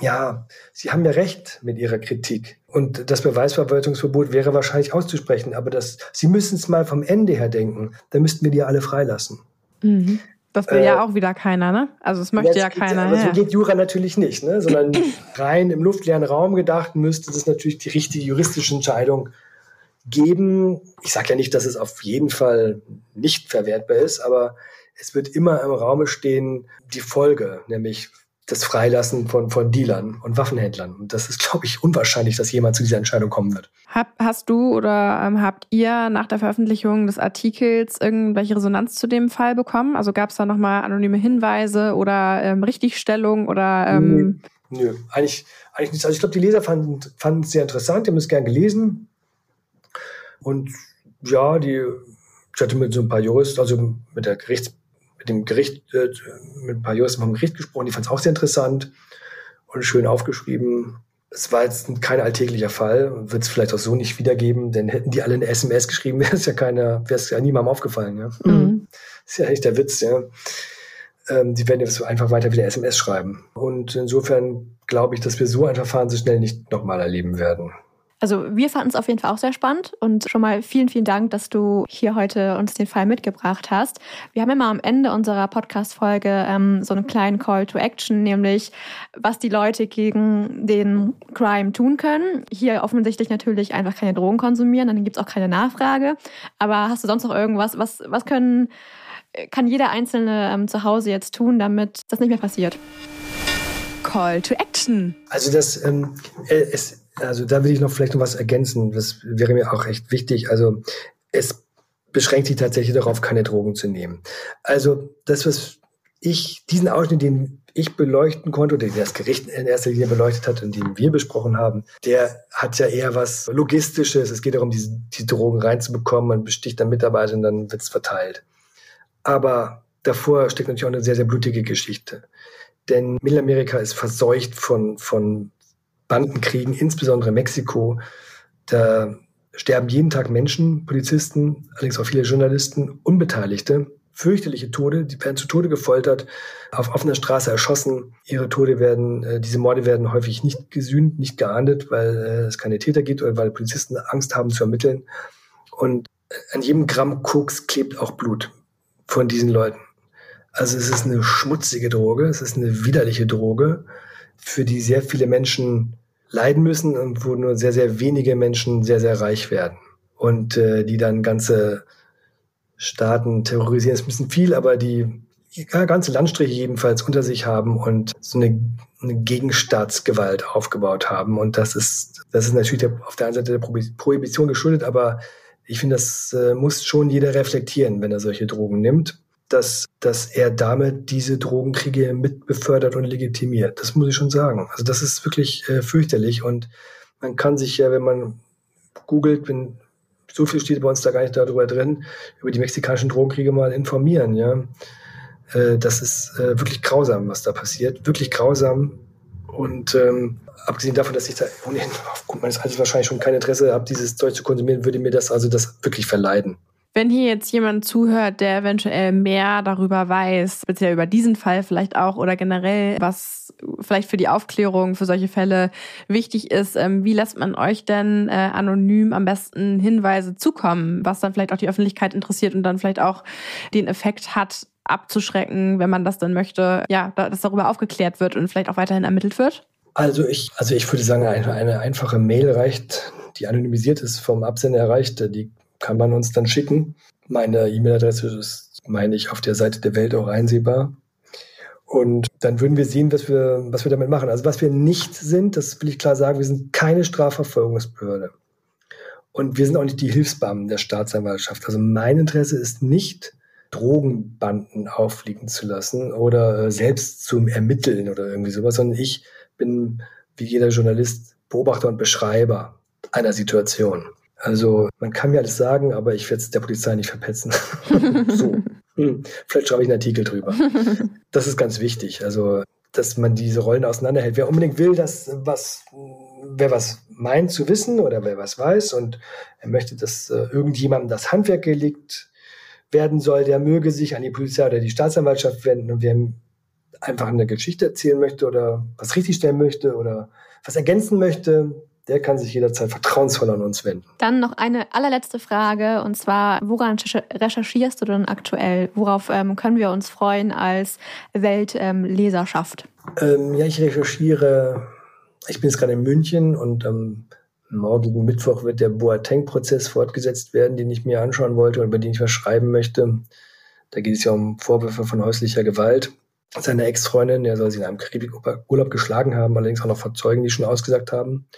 ja, Sie haben ja recht mit Ihrer Kritik. Und das Beweisverwaltungsverbot wäre wahrscheinlich auszusprechen, aber das, Sie müssen es mal vom Ende her denken. Da müssten wir die alle freilassen. Mhm. Das will äh, ja auch wieder keiner, ne? Also es möchte ja keiner. Aber so geht Jura natürlich nicht, ne? Sondern rein im luftleeren Raum gedacht müsste es natürlich die richtige juristische Entscheidung geben. Ich sage ja nicht, dass es auf jeden Fall nicht verwertbar ist, aber es wird immer im Raume stehen die Folge, nämlich das Freilassen von, von Dealern und Waffenhändlern. Und das ist, glaube ich, unwahrscheinlich, dass jemand zu dieser Entscheidung kommen wird. Hab, hast du oder ähm, habt ihr nach der Veröffentlichung des Artikels irgendwelche Resonanz zu dem Fall bekommen? Also gab es da nochmal anonyme Hinweise oder ähm, Richtigstellung oder ähm Nö, Nö, eigentlich, eigentlich nicht. Also ich glaube, die Leser fanden, fanden es sehr interessant, die haben es gern gelesen. Und ja, die, ich hatte mit so ein paar Juristen, also mit der Gerichts mit dem Gericht, äh, mit ein paar Juristen vom Gericht gesprochen, die fanden es auch sehr interessant und schön aufgeschrieben. Es war jetzt kein alltäglicher Fall, wird es vielleicht auch so nicht wiedergeben, denn hätten die alle eine SMS geschrieben, wäre es ja keiner, wäre es ja niemandem aufgefallen. Ja? Mhm. Das ist ja eigentlich der Witz, ja. Ähm, die werden jetzt einfach weiter wieder SMS schreiben. Und insofern glaube ich, dass wir so ein Verfahren so schnell nicht nochmal erleben werden. Also wir fanden es auf jeden Fall auch sehr spannend und schon mal vielen, vielen Dank, dass du hier heute uns den Fall mitgebracht hast. Wir haben immer am Ende unserer Podcast-Folge ähm, so einen kleinen Call to Action, nämlich was die Leute gegen den Crime tun können. Hier offensichtlich natürlich einfach keine Drogen konsumieren, dann gibt es auch keine Nachfrage. Aber hast du sonst noch irgendwas? Was, was können, kann jeder Einzelne ähm, zu Hause jetzt tun, damit das nicht mehr passiert? Call to Action. Also das, ähm, äh, es also da will ich noch vielleicht noch was ergänzen. Das wäre mir auch echt wichtig. Also es beschränkt sich tatsächlich darauf, keine Drogen zu nehmen. Also das, was ich, diesen Ausschnitt, den ich beleuchten konnte, oder den das Gericht in erster Linie beleuchtet hat und den wir besprochen haben, der hat ja eher was Logistisches. Es geht darum, diese, die Drogen reinzubekommen. Man besticht dann Mitarbeiter und dann wird es verteilt. Aber davor steckt natürlich auch eine sehr, sehr blutige Geschichte. Denn Mittelamerika ist verseucht von, von Bandenkriegen, insbesondere Mexiko. Da sterben jeden Tag Menschen, Polizisten, allerdings auch viele Journalisten, Unbeteiligte. Fürchterliche Tode, die werden zu Tode gefoltert, auf offener Straße erschossen. Ihre Tode werden, äh, diese Morde werden häufig nicht gesühnt, nicht geahndet, weil äh, es keine Täter gibt oder weil Polizisten Angst haben zu ermitteln. Und an jedem Gramm Koks klebt auch Blut von diesen Leuten. Also es ist eine schmutzige Droge, es ist eine widerliche Droge, für die sehr viele Menschen leiden müssen und wo nur sehr, sehr wenige Menschen sehr, sehr reich werden. Und äh, die dann ganze Staaten terrorisieren. Es bisschen viel, aber die ja, ganze Landstriche jedenfalls unter sich haben und so eine, eine Gegenstaatsgewalt aufgebaut haben. Und das ist, das ist natürlich der, auf der einen Seite der Prohibition geschuldet, aber ich finde, das äh, muss schon jeder reflektieren, wenn er solche Drogen nimmt dass, dass er damit diese Drogenkriege mit befördert und legitimiert. Das muss ich schon sagen. Also das ist wirklich äh, fürchterlich und man kann sich ja, wenn man googelt, wenn so viel steht bei uns da gar nicht darüber drin, über die mexikanischen Drogenkriege mal informieren, ja. Äh, das ist äh, wirklich grausam, was da passiert. Wirklich grausam. Und ähm, abgesehen davon, dass ich da ohnehin aufgrund meines Alters wahrscheinlich schon kein Interesse habe, dieses Zeug zu konsumieren, würde mir das also das wirklich verleiden. Wenn hier jetzt jemand zuhört, der eventuell mehr darüber weiß, speziell über diesen Fall vielleicht auch oder generell, was vielleicht für die Aufklärung für solche Fälle wichtig ist, ähm, wie lässt man euch denn äh, anonym am besten Hinweise zukommen, was dann vielleicht auch die Öffentlichkeit interessiert und dann vielleicht auch den Effekt hat, abzuschrecken, wenn man das dann möchte, ja, dass darüber aufgeklärt wird und vielleicht auch weiterhin ermittelt wird? Also ich, also ich würde sagen, eine, eine einfache Mail reicht, die anonymisiert ist, vom Absender erreicht. Die kann man uns dann schicken. Meine E-Mail-Adresse ist, meine ich, auf der Seite der Welt auch einsehbar. Und dann würden wir sehen, was wir, was wir damit machen. Also was wir nicht sind, das will ich klar sagen, wir sind keine Strafverfolgungsbehörde. Und wir sind auch nicht die Hilfsbeamten der Staatsanwaltschaft. Also mein Interesse ist nicht, Drogenbanden auffliegen zu lassen oder äh, selbst zu ermitteln oder irgendwie sowas, sondern ich bin wie jeder Journalist Beobachter und Beschreiber einer Situation. Also man kann mir alles sagen, aber ich werde es der Polizei nicht verpetzen. so. Hm. Vielleicht schreibe ich einen Artikel drüber. Das ist ganz wichtig. Also, dass man diese Rollen auseinanderhält. Wer unbedingt will, dass was wer was meint zu wissen oder wer was weiß und er möchte, dass äh, irgendjemandem das Handwerk gelegt werden soll, der möge sich an die Polizei oder die Staatsanwaltschaft wenden und wer einfach eine Geschichte erzählen möchte oder was richtigstellen möchte oder was ergänzen möchte, der kann sich jederzeit vertrauensvoll an uns wenden. Dann noch eine allerletzte Frage und zwar, woran recherchierst du denn aktuell? Worauf ähm, können wir uns freuen als Weltleserschaft? Ähm, ja, ich recherchiere, ich bin jetzt gerade in München und am morgigen Mittwoch wird der Boateng-Prozess fortgesetzt werden, den ich mir anschauen wollte und über den ich was schreiben möchte. Da geht es ja um Vorwürfe von häuslicher Gewalt. Seine Ex-Freundin, der soll sie in einem Karibikurlaub geschlagen haben, allerdings auch noch vor Zeugen, die schon ausgesagt haben.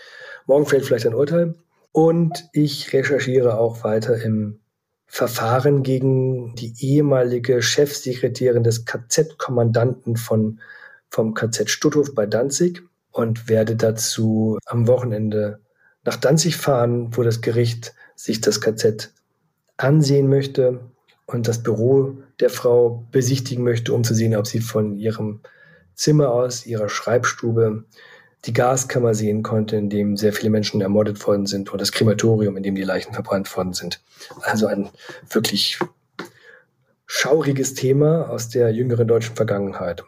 Morgen fällt vielleicht ein Urteil. Und ich recherchiere auch weiter im Verfahren gegen die ehemalige Chefsekretärin des KZ-Kommandanten von, vom KZ Stutthof bei Danzig und werde dazu am Wochenende nach Danzig fahren, wo das Gericht sich das KZ ansehen möchte und das Büro der Frau besichtigen möchte, um zu sehen, ob sie von ihrem Zimmer aus, ihrer Schreibstube, die Gaskammer sehen konnte, in dem sehr viele Menschen ermordet worden sind, und das Krematorium, in dem die Leichen verbrannt worden sind. Also ein wirklich schauriges Thema aus der jüngeren deutschen Vergangenheit.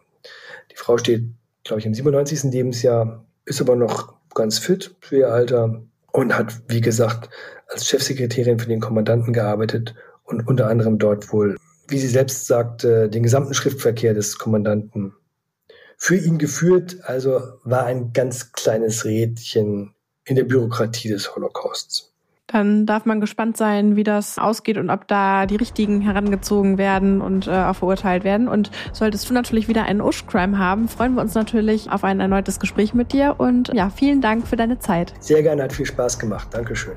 Die Frau steht, glaube ich, im 97. Lebensjahr, ist aber noch ganz fit für ihr Alter und hat, wie gesagt, als Chefsekretärin für den Kommandanten gearbeitet und unter anderem dort wohl, wie sie selbst sagte, den gesamten Schriftverkehr des Kommandanten für ihn geführt. Also war ein ganz kleines Rädchen in der Bürokratie des Holocausts. Dann darf man gespannt sein, wie das ausgeht und ob da die Richtigen herangezogen werden und äh, auch verurteilt werden. Und solltest du natürlich wieder einen Ush-Crime haben, freuen wir uns natürlich auf ein erneutes Gespräch mit dir. Und ja, vielen Dank für deine Zeit. Sehr gerne, hat viel Spaß gemacht. Dankeschön.